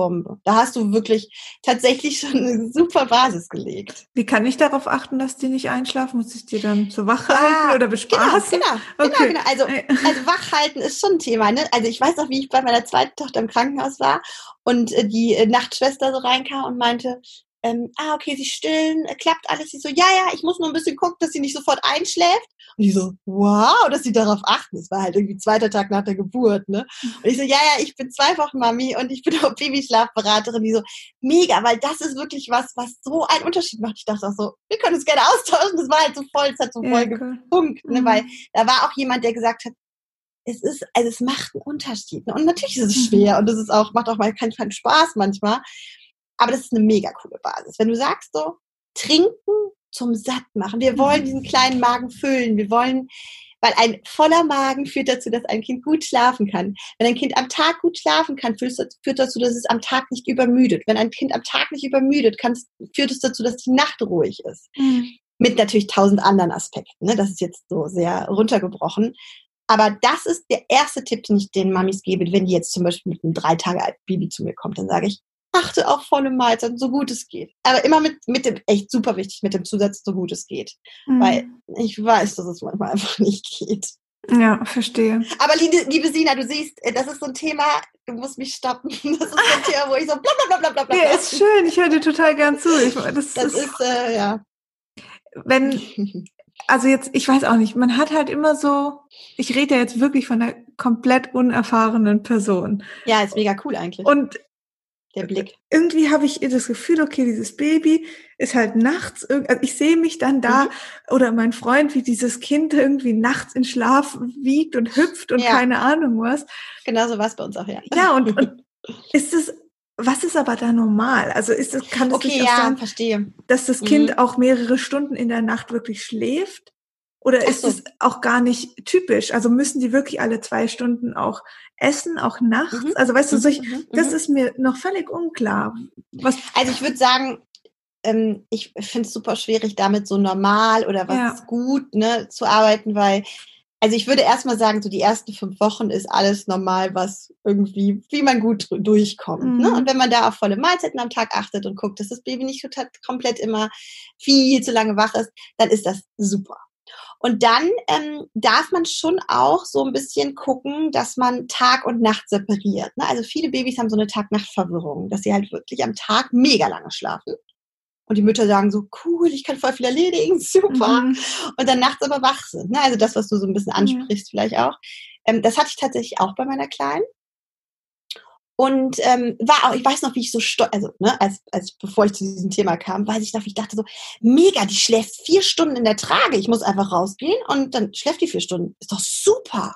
Bombe. Da hast du wirklich tatsächlich schon eine super Basis gelegt.
Wie kann ich darauf achten, dass die nicht einschlafen? Muss ich die dann zur Wach halten ah, oder bespaßen?
Genau, genau, okay. genau, genau. Also, also wach halten ist schon ein Thema. Ne? Also ich weiß noch, wie ich bei meiner zweiten Tochter im Krankenhaus war und äh, die äh, Nachtschwester so reinkam und meinte, ähm, ah, okay, sie stillen, äh, klappt alles. Sie so, ja, ja, ich muss nur ein bisschen gucken, dass sie nicht sofort einschläft. Und die so, wow, dass sie darauf achten. Es war halt irgendwie zweiter Tag nach der Geburt, ne? Und ich so, ja, ja, ich bin zwei Wochen Mami und ich bin auch Babyschlafberaterin. Die so, mega, weil das ist wirklich was, was so einen Unterschied macht. Ich dachte auch so, wir können uns gerne austauschen. Das war halt so voll, es hat so voll ja, cool. gefunkt, ne? Mhm. Weil da war auch jemand, der gesagt hat, es ist, also es macht einen Unterschied. Ne? Und natürlich ist es mhm. schwer und es ist auch, macht auch mal keinen Spaß manchmal. Aber das ist eine mega coole Basis. Wenn du sagst so, trinken zum Satt machen. Wir wollen diesen kleinen Magen füllen. Wir wollen, weil ein voller Magen führt dazu, dass ein Kind gut schlafen kann. Wenn ein Kind am Tag gut schlafen kann, führt es dazu, dass es am Tag nicht übermüdet. Wenn ein Kind am Tag nicht übermüdet, kann, führt es dazu, dass die Nacht ruhig ist. Mhm. Mit natürlich tausend anderen Aspekten. Ne? Das ist jetzt so sehr runtergebrochen. Aber das ist der erste Tipp, den ich den Mamis gebe, wenn die jetzt zum Beispiel mit einem drei Tage alten Baby zu mir kommt. Dann sage ich, achte auf volle Mahlzeiten, so gut es geht. Aber immer mit, mit dem, echt super wichtig, mit dem Zusatz, so gut es geht. Mhm. Weil ich weiß, dass es manchmal einfach nicht geht.
Ja, verstehe.
Aber liebe, liebe Sina, du siehst, äh, das ist so ein Thema, du musst mich stoppen. Das ist so ein Thema, wo ich so bla bla bla bla bla.
Ja, ist schön, ich höre dir total gern zu. Ich,
das, das ist, ist äh, ja.
Wenn, also jetzt, ich weiß auch nicht, man hat halt immer so, ich rede ja jetzt wirklich von einer komplett unerfahrenen Person.
Ja, ist mega cool eigentlich.
Und
der Blick.
Irgendwie habe ich das Gefühl, okay, dieses Baby ist halt nachts, also ich sehe mich dann da mhm. oder mein Freund, wie dieses Kind irgendwie nachts in Schlaf wiegt und hüpft und ja. keine Ahnung was.
Genauso war es bei uns auch, ja.
Ja, und, und ist es, was ist aber da normal? Also ist es, kann es
okay, ja, sein, verstehe.
dass das Kind mhm. auch mehrere Stunden in der Nacht wirklich schläft? Oder ist so. es auch gar nicht typisch? Also müssen die wirklich alle zwei Stunden auch essen, auch nachts? Mhm. Also weißt du, solch, mhm. das mhm. ist mir noch völlig unklar.
Was also ich würde sagen, ähm, ich finde es super schwierig, damit so normal oder was ja. gut ne, zu arbeiten, weil also ich würde erstmal sagen, so die ersten fünf Wochen ist alles normal, was irgendwie, wie man gut durchkommt. Ne? Mhm. Ne? Und wenn man da auf volle Mahlzeiten am Tag achtet und guckt, dass das Baby nicht total, komplett immer viel zu lange wach ist, dann ist das super. Und dann ähm, darf man schon auch so ein bisschen gucken, dass man Tag und Nacht separiert. Ne? Also viele Babys haben so eine Tag-Nacht-Verwirrung, dass sie halt wirklich am Tag mega lange schlafen. Und die Mütter sagen so, cool, ich kann voll viel erledigen, super. Mhm. Und dann nachts aber wach sind. Ne? Also das, was du so ein bisschen ansprichst, mhm. vielleicht auch. Ähm, das hatte ich tatsächlich auch bei meiner Kleinen. Und ähm, war auch, ich weiß noch, wie ich so stolz, also ne, als, als bevor ich zu diesem Thema kam, weiß ich noch, wie ich dachte so, mega, die schläft vier Stunden in der Trage. Ich muss einfach rausgehen und dann schläft die vier Stunden. Ist doch super.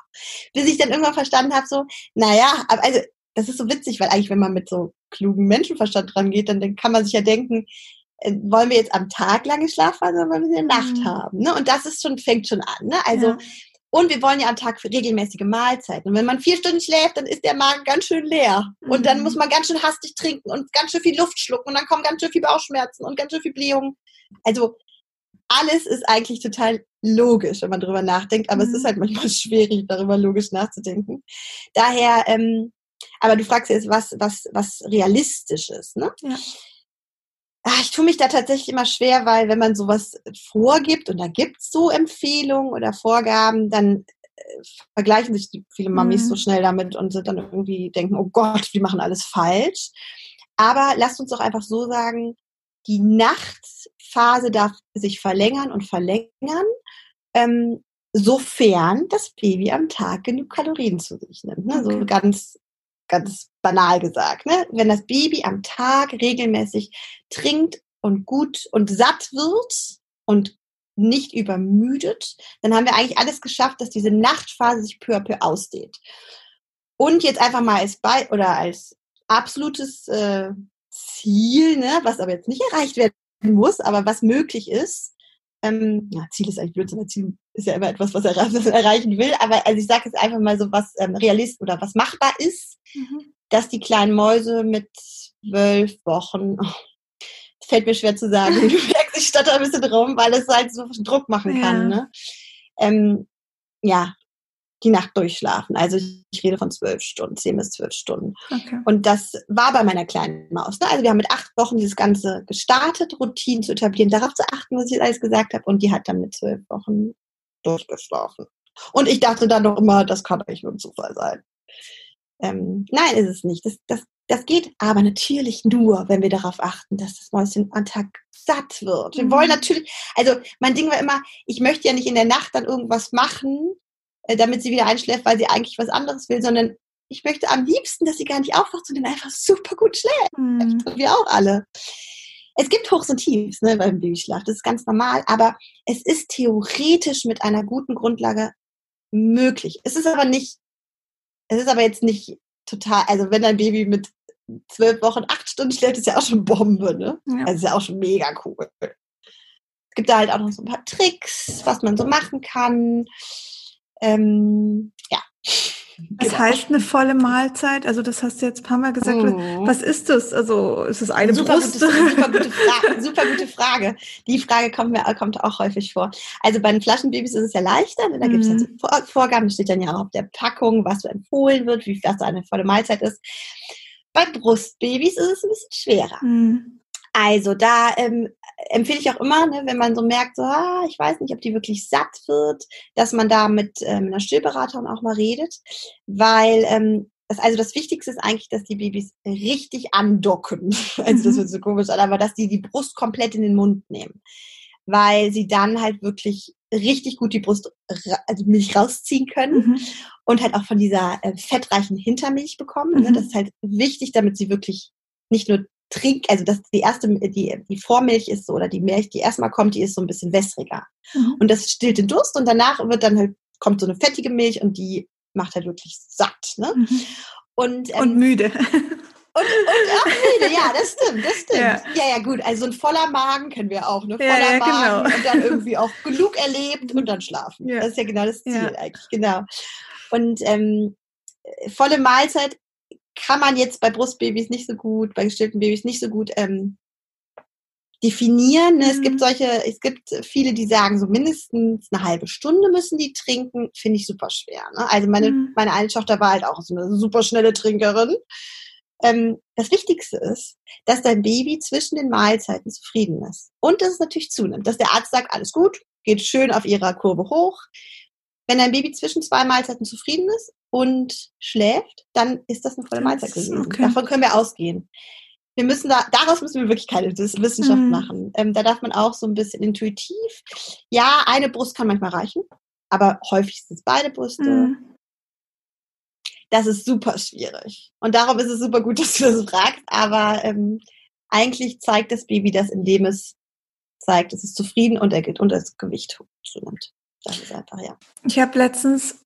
Bis ich dann irgendwann verstanden habe, so, naja, also das ist so witzig, weil eigentlich, wenn man mit so klugen Menschenverstand rangeht, dann, dann kann man sich ja denken, äh, wollen wir jetzt am Tag lange Schlafphasen oder wollen wir in der Nacht mhm. haben? Ne? Und das ist schon, fängt schon an. Ne? Also, ja. Und wir wollen ja am Tag für regelmäßige Mahlzeiten. Und wenn man vier Stunden schläft, dann ist der Magen ganz schön leer. Mhm. Und dann mhm. muss man ganz schön hastig trinken und ganz schön viel Luft schlucken und dann kommen ganz schön viel Bauchschmerzen und ganz schön viel Blähungen. Also, alles ist eigentlich total logisch, wenn man darüber nachdenkt, aber mhm. es ist halt manchmal schwierig, darüber logisch nachzudenken. Daher, ähm, aber du fragst jetzt, was, was, was realistisch ist, ne? Ja. Ach, ich tue mich da tatsächlich immer schwer, weil wenn man sowas vorgibt und da gibt es so Empfehlungen oder Vorgaben, dann äh, vergleichen sich die, viele Mamis mhm. so schnell damit und sind dann irgendwie denken, oh Gott, wir machen alles falsch. Aber lasst uns doch einfach so sagen, die Nachtphase darf sich verlängern und verlängern, ähm, sofern das Baby am Tag genug Kalorien zu sich nimmt. Ne? Okay. So ganz ganz banal gesagt, ne? wenn das Baby am Tag regelmäßig trinkt und gut und satt wird und nicht übermüdet, dann haben wir eigentlich alles geschafft, dass diese Nachtphase sich peu à peu ausdehnt. Und jetzt einfach mal als bei oder als absolutes äh, Ziel, ne, was aber jetzt nicht erreicht werden muss, aber was möglich ist, ähm, ja, Ziel ist eigentlich Blödsinn, weil Ziel ist ja immer etwas, was er, er erreichen will, aber also ich sage jetzt einfach mal so, was ähm, realist oder was machbar ist, mhm. dass die kleinen Mäuse mit zwölf Wochen, oh, fällt mir schwer zu sagen, du merkst, ich stotter ein bisschen rum, weil es halt so Druck machen kann. Ja. Ne? Ähm, ja, die Nacht durchschlafen. Also ich rede von zwölf Stunden, zehn bis zwölf Stunden. Okay. Und das war bei meiner kleinen Maus. Ne? Also wir haben mit acht Wochen dieses Ganze gestartet, Routinen zu etablieren, darauf zu achten, was ich jetzt alles gesagt habe. Und die hat dann mit zwölf Wochen durchgeschlafen. Und ich dachte dann noch immer, das kann eigentlich nur ein Zufall sein. Ähm, nein, ist es nicht. Das, das, das geht aber natürlich nur, wenn wir darauf achten, dass das Mäuschen am Tag satt wird. Wir mhm. wollen natürlich, also mein Ding war immer, ich möchte ja nicht in der Nacht dann irgendwas machen, äh, damit sie wieder einschläft, weil sie eigentlich was anderes will, sondern ich möchte am liebsten, dass sie gar nicht aufwacht, sondern einfach super gut schläft. Mhm. Wir auch alle. Es gibt Hochs und Tiefs ne, beim Babyschlaf, das ist ganz normal, aber es ist theoretisch mit einer guten Grundlage möglich. Es ist aber nicht, es ist aber jetzt nicht total, also wenn dein Baby mit zwölf Wochen acht Stunden schläft, ist ja auch schon Bombe, ne? Ja. Also ist ja auch schon mega cool. Es gibt da halt auch noch so ein paar Tricks, was man so machen kann. Ähm, ja.
Was genau. heißt eine volle Mahlzeit? Also das hast du jetzt ein paar Mal gesagt. Mhm. Was ist das? Also ist es eine
super
Brust?
Gute, super, gute Frage, super gute Frage. Die Frage kommt mir kommt auch häufig vor. Also bei den Flaschenbabys ist es ja leichter. Ne? Da gibt es mhm. halt Vorgaben, steht dann ja auch auf der Packung, was so empfohlen wird, wie was eine volle Mahlzeit ist. Bei Brustbabys ist es ein bisschen schwerer. Mhm. Also da ähm, empfehle ich auch immer, ne, wenn man so merkt, so, ah, ich weiß nicht, ob die wirklich satt wird, dass man da mit ähm, einer Stillberaterin auch mal redet, weil ähm, das, also das Wichtigste ist eigentlich, dass die Babys richtig andocken. Also das mhm. wird so komisch an, aber dass die die Brust komplett in den Mund nehmen, weil sie dann halt wirklich richtig gut die Brust, also Milch rausziehen können mhm. und halt auch von dieser äh, fettreichen Hintermilch bekommen. Ne? Mhm. Das ist halt wichtig, damit sie wirklich nicht nur trink, also das die erste, die, die Vormilch ist so, oder die Milch, die erstmal kommt, die ist so ein bisschen wässriger. Mhm. Und das stillt den Durst und danach wird dann halt, kommt so eine fettige Milch und die macht halt wirklich satt. Ne? Mhm.
Und, ähm, und müde.
Und, und auch müde, ja, das stimmt, das stimmt. Ja. ja, ja, gut. Also ein voller Magen kennen wir auch, ne? Voller ja, ja, Magen genau. und dann irgendwie auch genug erlebt und dann schlafen. Das ist ja genau das Ziel eigentlich, genau. Und ähm, volle Mahlzeit kann man jetzt bei Brustbabys nicht so gut, bei gestillten Babys nicht so gut ähm, definieren. Ne? Mhm. Es gibt mhm. solche, es gibt viele, die sagen, so mindestens eine halbe Stunde müssen die trinken. Finde ich super schwer. Ne? Also meine, mhm. meine eine Tochter war halt auch so eine super schnelle Trinkerin. Ähm, das Wichtigste ist, dass dein Baby zwischen den Mahlzeiten zufrieden ist. Und dass es natürlich zunimmt. Dass der Arzt sagt, alles gut, geht schön auf ihrer Kurve hoch. Wenn dein Baby zwischen zwei Mahlzeiten zufrieden ist und schläft, dann ist das eine volle Mahlzeit gewesen. Okay. Davon können wir ausgehen wir müssen da, daraus müssen wir wirklich keine Wissenschaft mhm. machen. Ähm, da darf man auch so ein bisschen intuitiv. Ja, eine Brust kann manchmal reichen, aber häufig sind es beide Brüste. Mhm. Das ist super schwierig. Und darum ist es super gut, dass du das fragst. Aber ähm, eigentlich zeigt das Baby das, indem es zeigt, es ist zufrieden und, er, und das Gewicht zunimmt. Das ist einfach, ja.
Ich habe letztens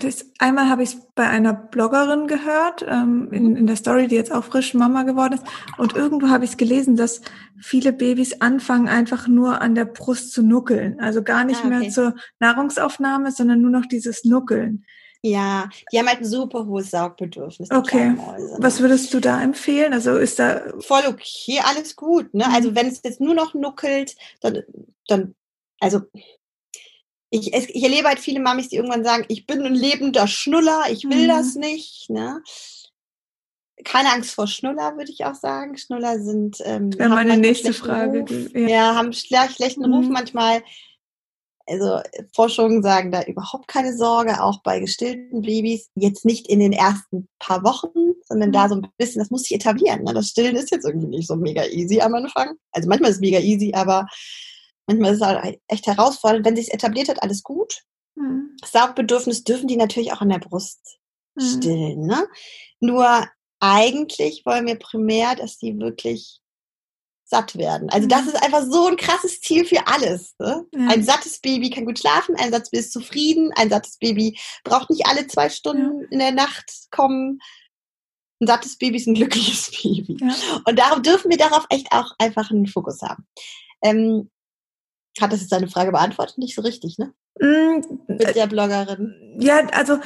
das, einmal habe ich es bei einer Bloggerin gehört, ähm, in, in der Story, die jetzt auch frisch Mama geworden ist. Und irgendwo habe ich es gelesen, dass viele Babys anfangen, einfach nur an der Brust zu nuckeln. Also gar nicht ah, okay. mehr zur Nahrungsaufnahme, sondern nur noch dieses Nuckeln.
Ja, die haben halt ein super hohes Saugbedürfnis.
Okay. Mäuse, ne? Was würdest du da empfehlen? Also ist da.
Voll okay, alles gut. Ne? Also mhm. wenn es jetzt nur noch nuckelt, dann, dann also ich, ich erlebe halt viele Mamis, die irgendwann sagen, ich bin ein lebender Schnuller, ich will mhm. das nicht. Ne? Keine Angst vor Schnuller, würde ich auch sagen. Schnuller sind.
Ähm, Wäre meine nächste Frage.
Ja. ja. haben schlechten mhm. Ruf manchmal. Also Forschungen sagen da überhaupt keine Sorge, auch bei gestillten Babys. Jetzt nicht in den ersten paar Wochen, sondern mhm. da so ein bisschen, das muss sich etablieren. Ne? Das Stillen ist jetzt irgendwie nicht so mega easy am Anfang. Also manchmal ist es mega easy, aber Manchmal ist es halt echt herausfordernd. Wenn sich etabliert hat, alles gut. Mhm. Saugbedürfnis dürfen die natürlich auch an der Brust mhm. stillen. Ne? Nur eigentlich wollen wir primär, dass die wirklich satt werden. Also das mhm. ist einfach so ein krasses Ziel für alles. Ne? Ja. Ein sattes Baby kann gut schlafen, ein sattes Baby ist zufrieden, ein sattes Baby braucht nicht alle zwei Stunden ja. in der Nacht kommen. Ein sattes Baby ist ein glückliches Baby. Ja. Und darum dürfen wir darauf echt auch einfach einen Fokus haben. Ähm, hat das jetzt deine Frage beantwortet? Nicht so richtig, ne? Mm, Mit der Bloggerin.
Ja, also,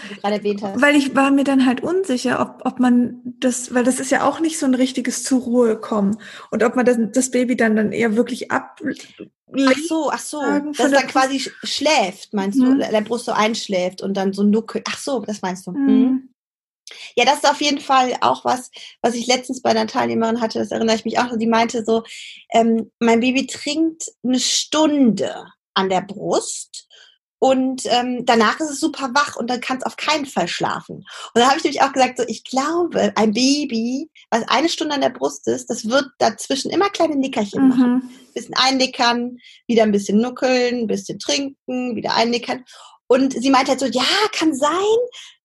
weil ich war mir dann halt unsicher, ob, ob man das, weil das ist ja auch nicht so ein richtiges zur Ruhe kommen und ob man das, das Baby dann dann eher wirklich ab.
Ach so, ach so, dass dann quasi schläft, meinst mhm. du, der Brust so einschläft und dann so nuckelt. Ach so, das meinst du. Mhm. Ja, das ist auf jeden Fall auch was, was ich letztens bei einer Teilnehmerin hatte, das erinnere ich mich auch, die meinte so, ähm, mein Baby trinkt eine Stunde an der Brust und ähm, danach ist es super wach und dann kann es auf keinen Fall schlafen. Und dann habe ich nämlich auch gesagt, so ich glaube, ein Baby, was eine Stunde an der Brust ist, das wird dazwischen immer kleine Nickerchen mhm. machen. Ein bisschen einnickern, wieder ein bisschen nuckeln, ein bisschen trinken, wieder einnickern. Und sie meinte halt so, ja, kann sein,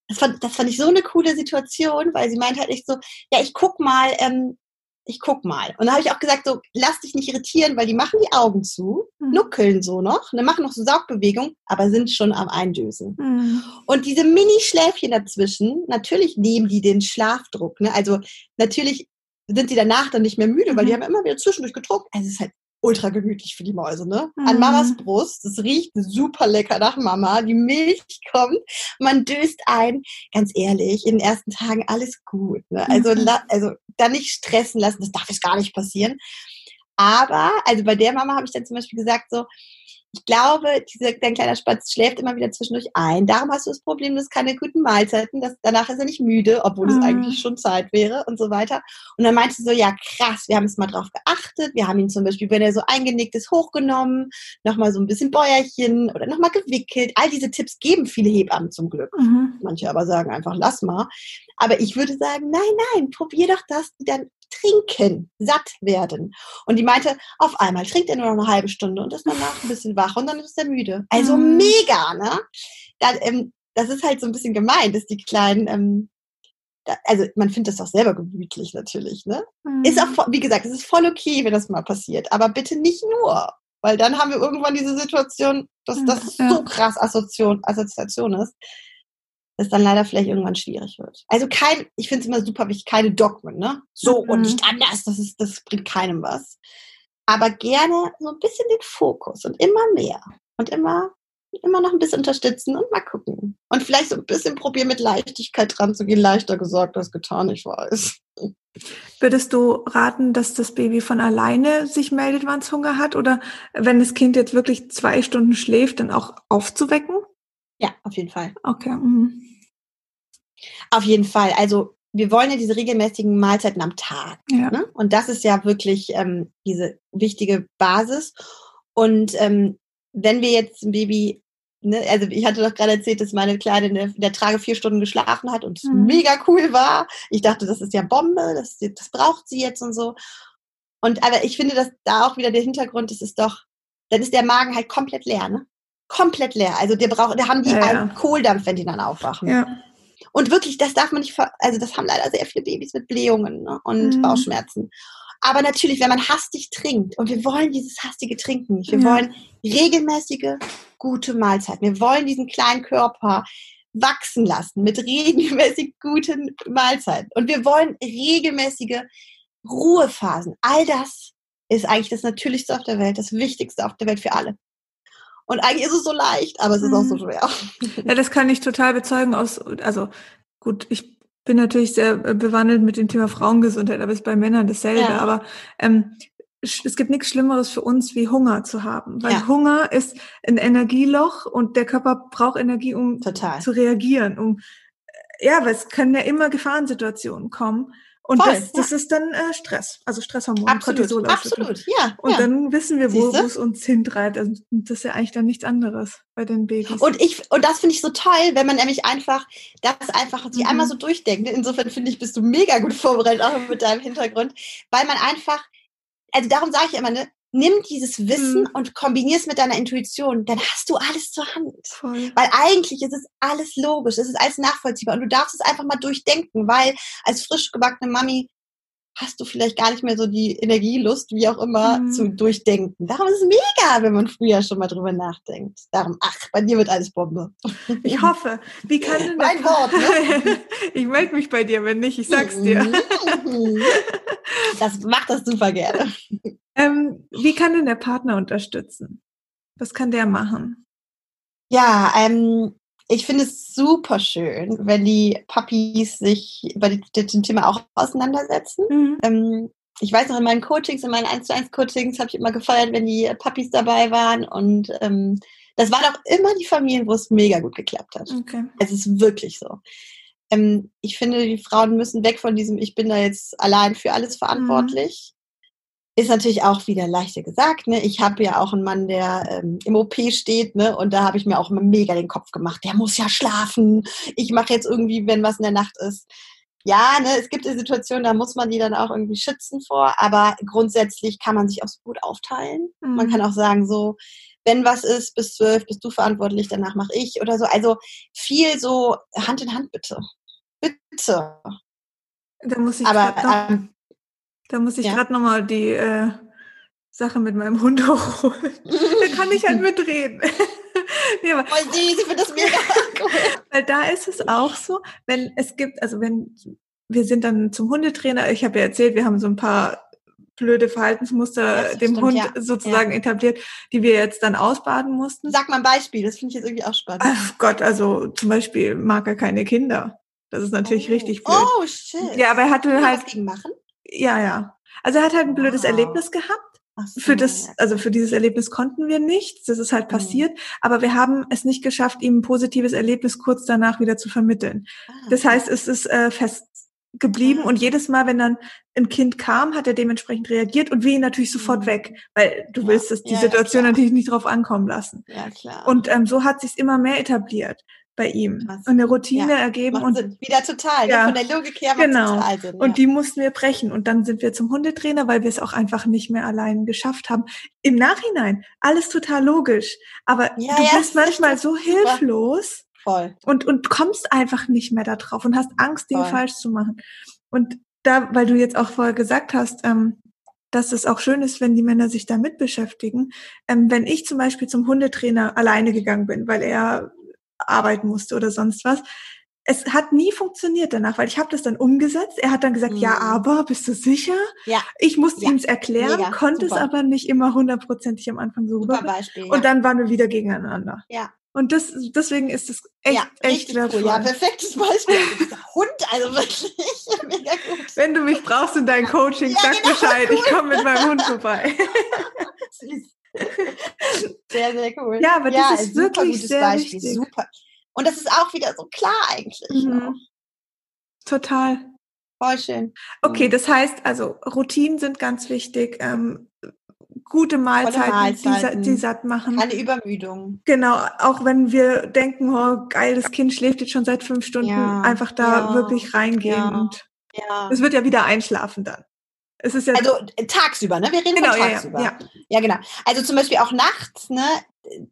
das fand, das fand ich so eine coole Situation, weil sie meint halt echt so, ja, ich guck mal, ähm, ich guck mal. Und dann habe ich auch gesagt, so, lass dich nicht irritieren, weil die machen die Augen zu, mhm. nuckeln so noch, dann machen noch so Saugbewegungen, aber sind schon am Eindösen. Mhm. Und diese Mini-Schläfchen dazwischen, natürlich nehmen die den Schlafdruck. Ne? Also natürlich sind die danach dann nicht mehr müde, weil die mhm. haben immer wieder zwischendurch gedruckt. Also es ist halt ultra gemütlich für die Mäuse, ne? Mhm. An Mamas Brust, es riecht super lecker nach Mama, die Milch kommt, man döst ein. Ganz ehrlich, in den ersten Tagen alles gut, ne? Also, mhm. also da nicht stressen lassen, das darf jetzt gar nicht passieren. Aber, also bei der Mama habe ich dann zum Beispiel gesagt so, ich glaube, dieser, dein kleiner Spatz schläft immer wieder zwischendurch ein. Darum hast du das Problem, dass keine guten Mahlzeiten, dass danach ist er nicht müde, obwohl mhm. es eigentlich schon Zeit wäre und so weiter. Und dann meinte sie so, ja krass, wir haben jetzt mal drauf geachtet. Wir haben ihn zum Beispiel, wenn er so eingenickt ist, hochgenommen, nochmal so ein bisschen Bäuerchen oder nochmal gewickelt. All diese Tipps geben viele Hebammen zum Glück. Mhm. Manche aber sagen einfach, lass mal. Aber ich würde sagen, nein, nein, probier doch das, dann trinken, satt werden. Und die meinte, auf einmal trinkt er nur noch eine halbe Stunde und ist danach ein bisschen wach und dann ist er müde. Also mhm. mega, ne? Das, ähm, das ist halt so ein bisschen gemein, dass die Kleinen, ähm, also man findet das auch selber gemütlich natürlich, ne? Mhm. Ist auch, wie gesagt, es ist voll okay, wenn das mal passiert, aber bitte nicht nur. Weil dann haben wir irgendwann diese Situation, dass das ja. so krass Assoziation, Assoziation ist. Das dann leider vielleicht irgendwann schwierig wird. Also kein, ich finde es immer super wichtig, keine Dogmen, ne? So mhm. und nicht anders, das ist, das bringt keinem was. Aber gerne so ein bisschen den Fokus und immer mehr und immer, immer noch ein bisschen unterstützen und mal gucken. Und vielleicht so ein bisschen probieren, mit Leichtigkeit dran zu gehen. Leichter gesagt als getan, ich weiß.
Würdest du raten, dass das Baby von alleine sich meldet, wann es Hunger hat? Oder wenn das Kind jetzt wirklich zwei Stunden schläft, dann auch aufzuwecken?
Ja, auf jeden Fall.
Okay. Mhm.
Auf jeden Fall. Also wir wollen ja diese regelmäßigen Mahlzeiten am Tag. Ja. Ne? Und das ist ja wirklich ähm, diese wichtige Basis. Und ähm, wenn wir jetzt ein Baby, ne, also ich hatte doch gerade erzählt, dass meine Kleine in der, Trage vier Stunden geschlafen hat und mhm. mega cool war. Ich dachte, das ist ja Bombe, das, das braucht sie jetzt und so. Und aber ich finde, dass da auch wieder der Hintergrund ist, ist doch, dann ist der Magen halt komplett leer, ne? Komplett leer. Also der braucht, da haben die ja, einen Kohldampf, wenn die dann aufwachen. Ja. Und wirklich, das darf man nicht, also das haben leider sehr viele Babys mit Blähungen ne, und mhm. Bauchschmerzen. Aber natürlich, wenn man hastig trinkt, und wir wollen dieses hastige Trinken nicht, wir ja. wollen regelmäßige, gute Mahlzeiten. Wir wollen diesen kleinen Körper wachsen lassen mit regelmäßig guten Mahlzeiten. Und wir wollen regelmäßige Ruhephasen. All das ist eigentlich das Natürlichste auf der Welt, das Wichtigste auf der Welt für alle. Und eigentlich ist es so leicht, aber es ist mhm. auch so mhm. schwer.
Ja, das kann ich total bezeugen aus, also gut, ich bin natürlich sehr bewandelt mit dem Thema Frauengesundheit, aber es ist bei Männern dasselbe. Ja. Aber ähm, es gibt nichts Schlimmeres für uns, wie Hunger zu haben. Weil ja. Hunger ist ein Energieloch und der Körper braucht Energie, um Total. zu reagieren. Um, ja, weil es können ja immer Gefahrensituationen kommen. Und Voll, das, das ja. ist dann äh, Stress, also Stresshormon,
absolut, Cortisol. Absolut, ja.
Und ja. dann wissen wir, wo, wo es uns hintreibt. Also, das ist ja eigentlich dann nichts anderes bei den Babys.
Und ich, und das finde ich so toll, wenn man nämlich einfach das einfach sich mhm. einmal so durchdenkt. Insofern finde ich, bist du mega gut vorbereitet, auch mit deinem Hintergrund, weil man einfach, also darum sage ich immer, ne, nimm dieses Wissen mhm. und kombinier es mit deiner Intuition, dann hast du alles zur Hand. Voll. Weil eigentlich ist es alles logisch, es ist alles nachvollziehbar und du darfst es einfach mal durchdenken, weil als frisch gebackene Mami hast du vielleicht gar nicht mehr so die Energielust, wie auch immer, mhm. zu durchdenken. Darum ist es mega, wenn man früher schon mal drüber nachdenkt. Darum, ach, bei dir wird alles Bombe.
Ich hoffe. Wie kann denn
mein Wort, ne?
ich melde mich bei dir, wenn nicht, ich sag's dir.
das macht das super gerne.
Ähm, wie kann denn der Partner unterstützen? Was kann der machen?
Ja, ähm, ich finde es super schön, wenn die Puppies sich über dem Thema auch auseinandersetzen. Mhm. Ähm, ich weiß noch, in meinen Coachings, in meinen 1 zu 1 Coachings habe ich immer gefeiert, wenn die Puppies dabei waren. Und ähm, das waren auch immer die Familien, wo es mega gut geklappt hat. Okay. Es ist wirklich so. Ähm, ich finde, die Frauen müssen weg von diesem, ich bin da jetzt allein für alles verantwortlich. Ist natürlich auch wieder leichter gesagt. Ne? Ich habe ja auch einen Mann, der ähm, im OP steht, ne? und da habe ich mir auch mega den Kopf gemacht. Der muss ja schlafen. Ich mache jetzt irgendwie, wenn was in der Nacht ist. Ja, ne, es gibt eine Situation, da muss man die dann auch irgendwie schützen vor, aber grundsätzlich kann man sich auch so gut aufteilen. Mhm. Man kann auch sagen, so, wenn was ist, bis zwölf bist du verantwortlich, danach mache ich oder so. Also viel so Hand in Hand bitte. Bitte.
Da muss ich aber ähm, da muss ich ja. gerade nochmal die äh, Sache mit meinem Hund hochholen. da kann ich halt mitreden.
nee, aber, Voll ich finde das mega
cool. Weil da ist es auch so, wenn es gibt, also wenn wir sind dann zum Hundetrainer, ich habe ja erzählt, wir haben so ein paar blöde Verhaltensmuster dem stimmt, Hund ja. sozusagen ja. etabliert, die wir jetzt dann ausbaden mussten.
Sag mal ein Beispiel, das finde ich jetzt irgendwie auch spannend.
Ach Gott, also zum Beispiel mag er keine Kinder. Das ist natürlich
oh.
richtig blöd.
Oh, shit.
Ja, aber er hatte halt.
Was gegen machen?
Ja, ja. Also er hat halt ein blödes wow. Erlebnis gehabt. So, für das, also für dieses Erlebnis konnten wir nichts. Das ist halt mhm. passiert. Mhm. Aber wir haben es nicht geschafft, ihm ein positives Erlebnis kurz danach wieder zu vermitteln. Ah, das heißt, es ist äh, fest geblieben ah. und jedes Mal, wenn dann ein Kind kam, hat er dementsprechend reagiert und wir ihn natürlich sofort mhm. weg, weil du ja. willst es die ja, Situation ja, natürlich nicht drauf ankommen lassen.
Ja, klar.
Und ähm, so hat sich immer mehr etabliert bei ihm Krass. und eine Routine ja, ergeben und
Sinn. wieder total ne? ja, von der Logik her
genau.
total Sinn,
ja. und die mussten wir brechen und dann sind wir zum Hundetrainer, weil wir es auch einfach nicht mehr allein geschafft haben. Im Nachhinein alles total logisch, aber ja, du bist manchmal so hilflos
Voll.
und und kommst einfach nicht mehr da drauf und hast Angst, Dinge Voll. falsch zu machen. Und da, weil du jetzt auch vorher gesagt hast, ähm, dass es auch schön ist, wenn die Männer sich damit beschäftigen. Ähm, wenn ich zum Beispiel zum Hundetrainer alleine gegangen bin, weil er arbeiten musste oder sonst was, es hat nie funktioniert danach, weil ich habe das dann umgesetzt. Er hat dann gesagt, mhm. ja, aber bist du sicher?
Ja.
Ich musste ja. ihm es erklären, Mega. konnte Super. es aber nicht immer hundertprozentig am Anfang so
rüber. Beispiel,
Und dann waren wir wieder gegeneinander.
Ja.
Und das, deswegen ist es echt, ja, echt
wertvoll. Cool. Ja, perfektes Beispiel. Hund, also wirklich mega gut.
Wenn du mich brauchst in dein Coaching, ja, sag genau, Bescheid. Cool. Ich komme mit meinem Hund vorbei.
Sehr, sehr cool.
Ja, aber das ist wirklich sehr Beispiel. wichtig.
Super. Und das ist auch wieder so klar eigentlich. Mhm.
Total.
Voll schön.
Okay, mhm. das heißt also, Routinen sind ganz wichtig. Ähm, gute Mahlzeiten, Mahlzeiten. Die, die, satt machen.
Keine Übermüdung.
Genau, auch wenn wir denken, oh geil, das Kind schläft jetzt schon seit fünf Stunden, ja, einfach da ja, wirklich reingehen ja, und es wird ja wieder einschlafen dann. Es ist ja
also äh, tagsüber, ne? Wir reden genau, tagsüber. Ja, ja. ja, genau. Also zum Beispiel auch nachts, ne?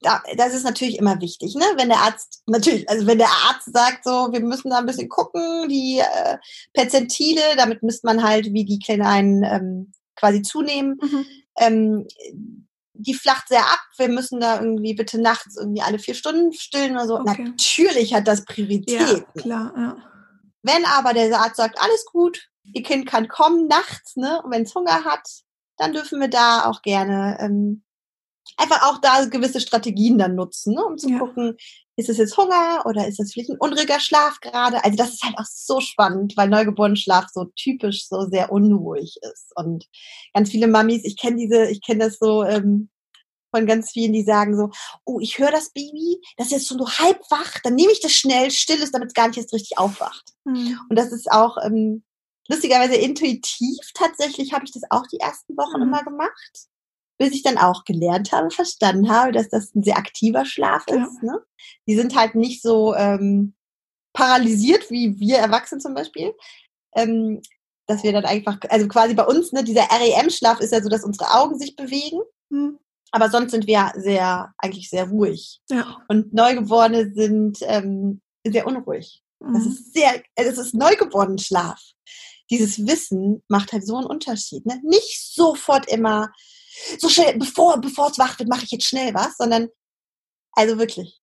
Da, das ist natürlich immer wichtig, ne? Wenn der Arzt, natürlich, also wenn der Arzt sagt, so, wir müssen da ein bisschen gucken, die äh, Perzentile, damit misst man halt, wie die kleinen ähm, quasi zunehmen. Mhm. Ähm, die flacht sehr ab. Wir müssen da irgendwie bitte nachts irgendwie alle vier Stunden stillen oder so. Okay. Natürlich hat das Priorität.
Ja, klar, ja.
Wenn aber der Arzt sagt, alles gut, ihr Kind kann kommen nachts, ne? Und wenn es Hunger hat, dann dürfen wir da auch gerne ähm, einfach auch da gewisse Strategien dann nutzen, ne? um zu ja. gucken, ist es jetzt Hunger oder ist das vielleicht ein unruhiger Schlaf gerade? Also das ist halt auch so spannend, weil Neugeborenenschlaf so typisch so sehr unruhig ist. Und ganz viele Mamis, ich kenne diese, ich kenne das so ähm, von ganz vielen, die sagen so, oh, ich höre das Baby, das ist jetzt schon so halb wach, dann nehme ich das schnell, still ist, damit es gar nicht erst richtig aufwacht. Mhm. Und das ist auch ähm, lustigerweise intuitiv tatsächlich habe ich das auch die ersten Wochen mhm. immer gemacht, bis ich dann auch gelernt habe, verstanden habe, dass das ein sehr aktiver Schlaf ja. ist. Ne? Die sind halt nicht so ähm, paralysiert wie wir Erwachsenen zum Beispiel. Ähm, dass wir dann einfach, also quasi bei uns, ne, dieser REM-Schlaf ist ja so, dass unsere Augen sich bewegen. Mhm. Aber sonst sind wir sehr, eigentlich sehr ruhig. Ja. Und Neugeborene sind ähm, sehr unruhig. Mhm. Das ist sehr, das ist neugeborenen Schlaf dieses Wissen macht halt so einen Unterschied. Ne? Nicht sofort immer so schnell, bevor, bevor es wach wird, mache ich jetzt schnell was, sondern also wirklich,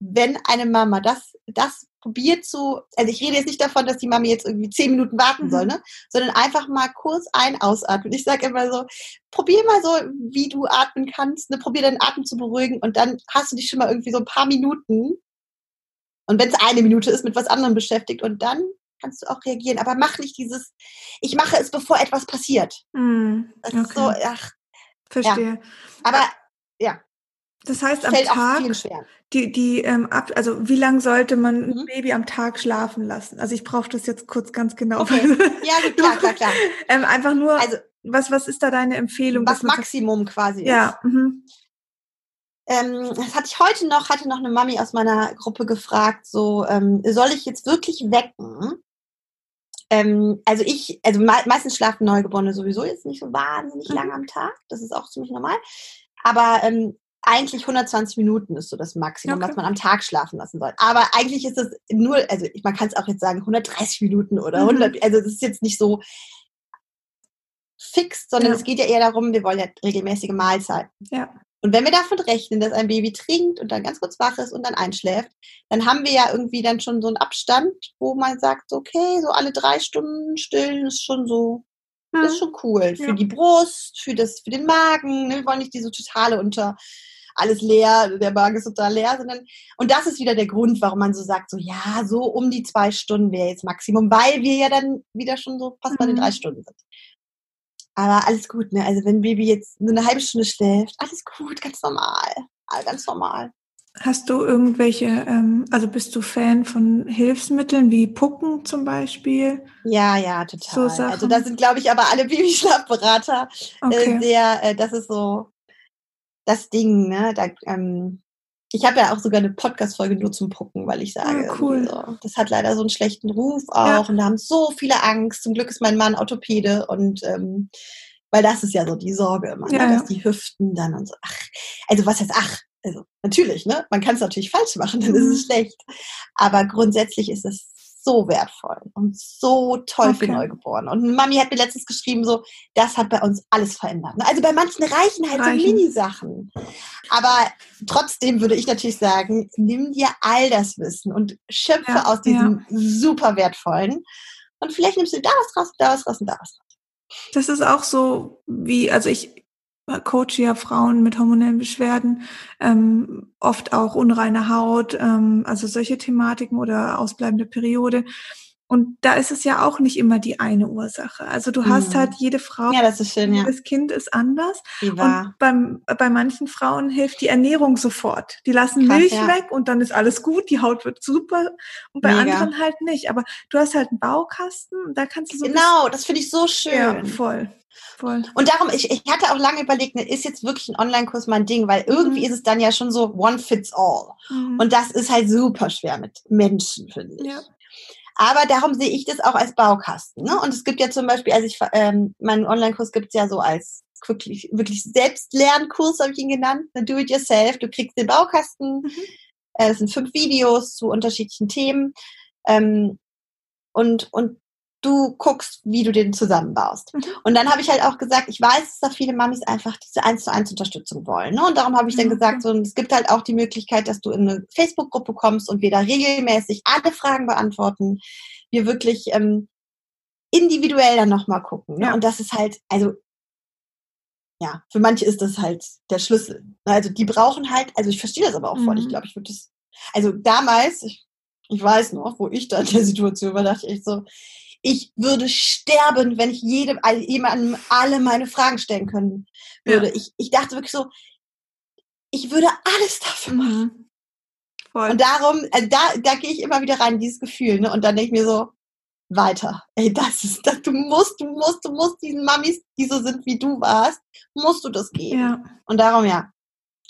wenn eine Mama das, das probiert zu, also ich rede jetzt nicht davon, dass die Mama jetzt irgendwie zehn Minuten warten mhm. soll, ne? sondern einfach mal kurz ein, ausatmen. Ich sage immer so, probier mal so, wie du atmen kannst, ne? probier deinen Atem zu beruhigen und dann hast du dich schon mal irgendwie so ein paar Minuten und wenn es eine Minute ist, mit was anderem beschäftigt und dann kannst du auch reagieren. Aber mach nicht dieses, ich mache es, bevor etwas passiert.
Mm,
das okay. ist so, ach.
Verstehe.
Ja. Aber ja.
Das heißt, am Tag, die, die, ähm, ab, also wie lange sollte man mhm. ein Baby am Tag schlafen lassen? Also ich brauche das jetzt kurz ganz genau.
Okay. Ja, klar, klar, klar.
ähm, einfach nur, also, was, was ist da deine Empfehlung?
Was Maximum quasi ist.
Ja. Mhm.
Ähm, das hatte ich heute noch, hatte noch eine Mami aus meiner Gruppe gefragt, so, ähm, soll ich jetzt wirklich wecken? Ähm, also ich, also me meistens schlafen Neugeborene sowieso jetzt nicht so wahnsinnig mhm. lange am Tag. Das ist auch ziemlich normal. Aber ähm, eigentlich 120 Minuten ist so das Maximum, okay. was man am Tag schlafen lassen soll. Aber eigentlich ist es nur, also man kann es auch jetzt sagen 130 Minuten oder 100, mhm. also das ist jetzt nicht so fix, sondern ja. es geht ja eher darum, wir wollen ja regelmäßige Mahlzeiten.
Ja.
Und wenn wir davon rechnen, dass ein Baby trinkt und dann ganz kurz wach ist und dann einschläft, dann haben wir ja irgendwie dann schon so einen Abstand, wo man sagt, okay, so alle drei Stunden stillen ist schon so, hm. das ist schon cool. Für ja. die Brust, für das, für den Magen. Ne? Wir wollen nicht diese totale unter alles leer, der Magen ist total leer, sondern, und das ist wieder der Grund, warum man so sagt, so, ja, so um die zwei Stunden wäre jetzt Maximum, weil wir ja dann wieder schon so fast bei den drei mhm. Stunden sind. Aber alles gut, ne? Also wenn Baby jetzt nur eine halbe Stunde schläft, alles gut, ganz normal. Ganz normal.
Hast du irgendwelche, ähm, also bist du Fan von Hilfsmitteln wie Pucken zum Beispiel?
Ja, ja, total. So also da sind, glaube ich, aber alle Babyschlafberater äh, okay. äh, sehr, äh, das ist so das Ding, ne? Da, ähm, ich habe ja auch sogar eine Podcast-Folge nur zum Pucken, weil ich sage,
ah, cool.
so, das hat leider so einen schlechten Ruf auch ja. und da haben so viele Angst. Zum Glück ist mein Mann Orthopäde und ähm, weil das ist ja so die Sorge immer, ne, ja, ne? dass die Hüften dann und so. Ach, also was heißt ach? Also natürlich, ne? Man kann es natürlich falsch machen, dann mhm. ist es mhm. schlecht. Aber grundsätzlich ist es so wertvoll und so toll okay. für Neugeborene. Und Mami hat mir letztens geschrieben, so, das hat bei uns alles verändert. Ne? Also bei manchen reichen halt reichen. so Mini-Sachen. Aber Trotzdem würde ich natürlich sagen, nimm dir all das Wissen und schöpfe ja, aus diesem ja. super wertvollen. Und vielleicht nimmst du da was raus, da was raus und da was raus.
Das ist auch so wie, also ich coache ja Frauen mit hormonellen Beschwerden, ähm, oft auch unreine Haut, ähm, also solche Thematiken oder ausbleibende Periode. Und da ist es ja auch nicht immer die eine Ursache. Also du hast mhm. halt jede Frau,
ja, das ist schön, ja.
jedes Kind ist anders. Und beim, bei manchen Frauen hilft die Ernährung sofort. Die lassen Krass, Milch ja. weg und dann ist alles gut, die Haut wird super. Und bei Mega. anderen halt nicht. Aber du hast halt einen Baukasten und da kannst du so.
Genau, das finde ich so schön. Ja,
voll. Voll.
Und darum, ich, ich hatte auch lange überlegt, ne, ist jetzt wirklich ein Online-Kurs mein Ding, weil irgendwie mhm. ist es dann ja schon so one fits all. Mhm. Und das ist halt super schwer mit Menschen, finde ich. Ja. Aber darum sehe ich das auch als Baukasten. Ne? Und es gibt ja zum Beispiel, also ich, ähm, meinen Online-Kurs gibt es ja so als wirklich, wirklich Selbstlernkurs, habe ich ihn genannt, ne? Do It Yourself. Du kriegst den Baukasten. Mhm. Äh, es sind fünf Videos zu unterschiedlichen Themen. Ähm, und, und du guckst, wie du den zusammenbaust. Mhm. Und dann habe ich halt auch gesagt, ich weiß, dass da viele Mamis einfach diese eins zu eins Unterstützung wollen. Ne? Und darum habe ich dann mhm. gesagt, so, es gibt halt auch die Möglichkeit, dass du in eine Facebook-Gruppe kommst und wir da regelmäßig alle Fragen beantworten. Wir wirklich ähm, individuell dann nochmal gucken. Ne? Ja. Und das ist halt, also ja, für manche ist das halt der Schlüssel. Also die brauchen halt, also ich verstehe das aber auch voll. Ich mhm. glaube, ich würde das, also damals, ich, ich weiß noch, wo ich da in der Situation war, dachte ich so, ich würde sterben, wenn ich jedem, jemandem alle meine Fragen stellen können würde. Ja. Ich, ich dachte wirklich so, ich würde alles dafür mhm. machen. Voll. Und darum, also da, da gehe ich immer wieder rein, dieses Gefühl, ne? Und dann denke ich mir so, weiter. Ey, das ist das. Du musst, du musst, du musst diesen Mamis, die so sind wie du warst, musst du das geben. Ja. Und darum, ja,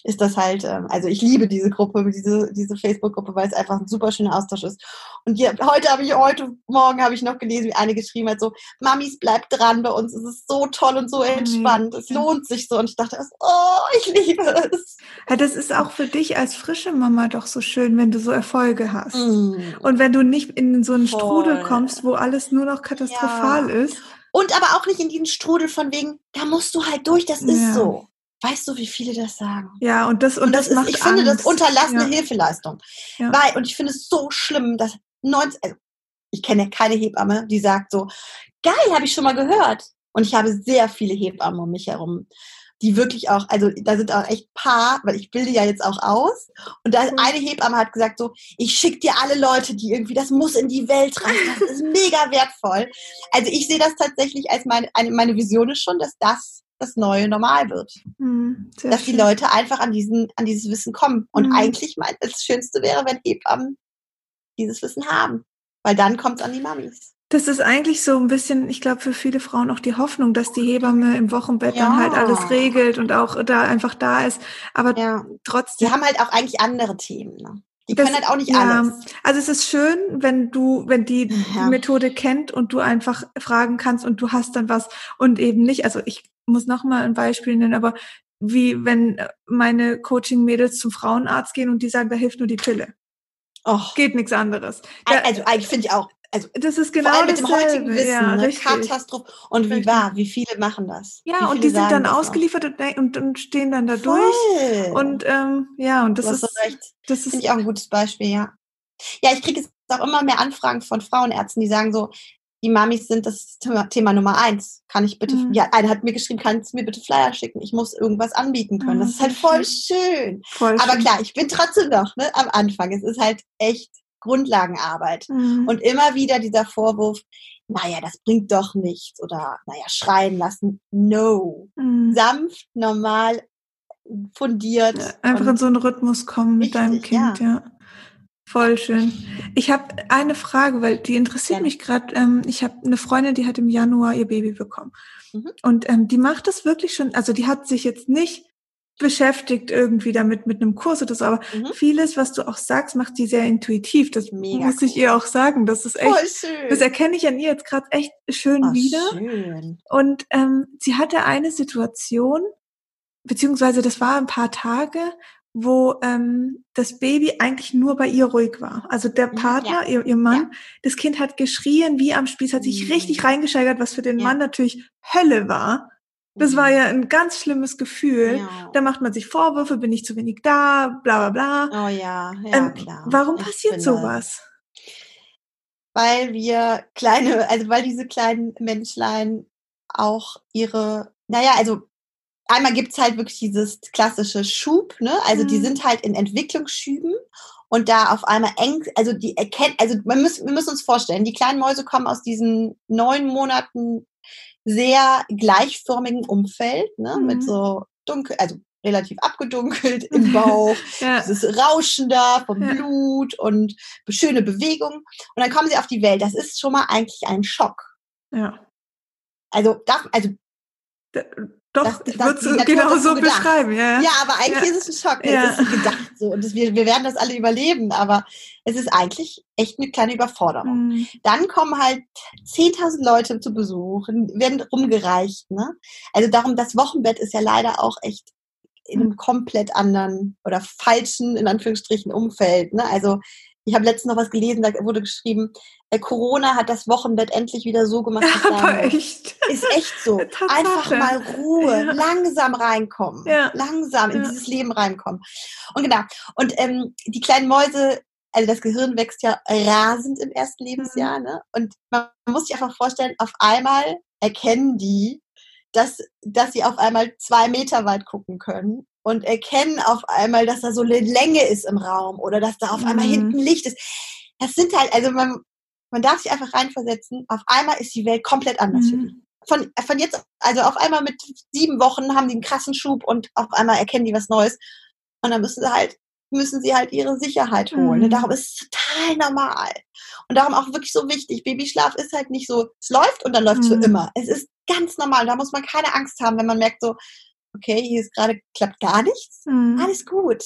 ist das halt, ähm, also ich liebe diese Gruppe, diese, diese Facebook-Gruppe, weil es einfach ein super schöner Austausch ist. Und hier, heute habe ich, heute Morgen habe ich noch gelesen, wie eine geschrieben hat, so, Mamis, bleibt dran bei uns, es ist so toll und so entspannt, es lohnt sich so. Und ich dachte, oh, ich liebe es.
Ja, das ist auch für dich als frische Mama doch so schön, wenn du so Erfolge hast. Mm. Und wenn du nicht in so einen Voll. Strudel kommst, wo alles nur noch katastrophal ja. ist.
Und aber auch nicht in diesen Strudel von wegen, da musst du halt durch, das ist ja. so. Weißt du, wie viele das sagen?
Ja, und das, und, und das, das, ist,
ich Angst. finde das unterlassene ja. Hilfeleistung. Ja. Weil, und ich finde es so schlimm, dass 90, also ich kenne keine Hebamme, die sagt so, geil, habe ich schon mal gehört. Und ich habe sehr viele Hebammen um mich herum, die wirklich auch, also da sind auch echt paar, weil ich bilde ja jetzt auch aus. Und da mhm. eine Hebamme hat gesagt so, ich schicke dir alle Leute, die irgendwie, das muss in die Welt rein, das ist mega wertvoll. Also ich sehe das tatsächlich als meine, eine, meine Vision ist schon, dass das das neue Normal wird. Mhm, dass schön. die Leute einfach an, diesen, an dieses Wissen kommen. Und mhm. eigentlich mein, das Schönste wäre, wenn Hebammen dieses Wissen haben. Weil dann kommt es an die Mamis.
Das ist eigentlich so ein bisschen, ich glaube, für viele Frauen auch die Hoffnung, dass die Hebamme im Wochenbett ja. dann halt alles regelt und auch da einfach da ist. Aber ja. trotzdem.
Die haben halt auch eigentlich andere Themen. Ne? Die das, können halt auch nicht ja, alles.
Also es ist schön, wenn du, wenn die, ja. die Methode kennt und du einfach fragen kannst und du hast dann was und eben nicht. Also ich muss noch mal ein Beispiel nennen, aber wie wenn meine Coaching-Mädels zum Frauenarzt gehen und die sagen, da hilft nur die Pille. Och. Geht nichts anderes.
Da, also eigentlich finde ich auch, also
das ist genau
vor allem mit dem heutigen Wissen, ja, eine Katastrophe. Und wie wahr, wie viele machen das?
Ja, und die sind dann ausgeliefert und, und, und, stehen dann da Voll. durch. Und ähm, ja, und das ist,
das finde ich auch ein gutes Beispiel, ja. Ja, ich kriege jetzt auch immer mehr Anfragen von Frauenärzten, die sagen so, die Mamis sind das Thema, Thema Nummer eins. Kann ich bitte, mhm. ja, eine hat mir geschrieben, kannst du mir bitte Flyer schicken? Ich muss irgendwas anbieten können. Das ist halt voll schön. Voll Aber schön. klar, ich bin trotzdem noch ne, am Anfang. Es ist halt echt Grundlagenarbeit. Mhm. Und immer wieder dieser Vorwurf, naja, das bringt doch nichts oder naja, schreien lassen. No. Mhm. Sanft, normal, fundiert. Ja,
einfach in so einen Rhythmus kommen mit richtig, deinem Kind, ja. ja. Voll schön. Ich habe eine Frage, weil die interessiert ja. mich gerade. Ähm, ich habe eine Freundin, die hat im Januar ihr Baby bekommen. Mhm. Und ähm, die macht das wirklich schon, also die hat sich jetzt nicht beschäftigt irgendwie damit mit einem Kurs oder so, aber mhm. vieles, was du auch sagst, macht sie sehr intuitiv. Das Mega muss ich ihr auch sagen. Das ist echt, das erkenne ich an ihr jetzt gerade echt schön oh, wieder. Schön. Und ähm, sie hatte eine Situation, beziehungsweise das war ein paar Tage, wo ähm, das Baby eigentlich nur bei ihr ruhig war. Also der mhm, Partner, ja. ihr, ihr Mann, ja. das Kind hat geschrien wie am Spieß, hat sich mhm. richtig reingescheigert, was für den ja. Mann natürlich Hölle war. Das war ja ein ganz schlimmes Gefühl. Ja. Da macht man sich Vorwürfe, bin ich zu wenig da, bla bla
bla. Oh ja, ja ähm, klar.
Warum passiert sowas?
Weil wir kleine, also weil diese kleinen Menschlein auch ihre, naja, also einmal gibt's halt wirklich dieses klassische Schub, ne? Also mhm. die sind halt in Entwicklungsschüben und da auf einmal eng, also die erkennen, also man muss, wir müssen uns vorstellen, die kleinen Mäuse kommen aus diesen neun Monaten sehr gleichförmigen Umfeld, ne? Mhm. Mit so dunkel, also relativ abgedunkelt im Bauch, ja. dieses Rauschen da vom ja. Blut und schöne Bewegungen. Und dann kommen sie auf die Welt. Das ist schon mal eigentlich ein Schock.
Ja.
Also, darf, also
doch, das, ich würde es genau so beschreiben, ja.
Ja, aber eigentlich ja. ist es ein Schock. Ja. Es ist gedacht so. Und das, wir, wir werden das alle überleben, aber es ist eigentlich echt eine kleine Überforderung. Mhm. Dann kommen halt 10.000 Leute zu Besuch, werden rumgereicht. Ne? Also darum, das Wochenbett ist ja leider auch echt in einem komplett anderen oder falschen, in Anführungsstrichen, Umfeld. Ne? Also ich habe letztens noch was gelesen, da wurde geschrieben, äh, Corona hat das Wochenbett endlich wieder so gemacht.
Ja, aber echt.
Ist echt so. Einfach mal Ruhe, ja. langsam reinkommen, ja. langsam in dieses Leben reinkommen. Und genau. Und ähm, die kleinen Mäuse, also das Gehirn wächst ja rasend im ersten Lebensjahr, mhm. ne? Und man muss sich einfach vorstellen, auf einmal erkennen die, dass, dass sie auf einmal zwei Meter weit gucken können und erkennen auf einmal, dass da so eine Länge ist im Raum oder dass da auf mhm. einmal hinten Licht ist. Das sind halt, also man, man darf sich einfach reinversetzen, auf einmal ist die Welt komplett anders mhm. für die. Von, von jetzt, also auf einmal mit sieben Wochen haben die einen krassen Schub und auf einmal erkennen die was Neues. Und dann müssen sie halt, müssen sie halt ihre Sicherheit holen. Mhm. Darum ist es total normal. Und darum auch wirklich so wichtig. Babyschlaf ist halt nicht so, es läuft und dann läuft es mhm. für immer. Es ist ganz normal. Da muss man keine Angst haben, wenn man merkt so, okay, hier ist gerade, klappt gar nichts, mhm. alles gut.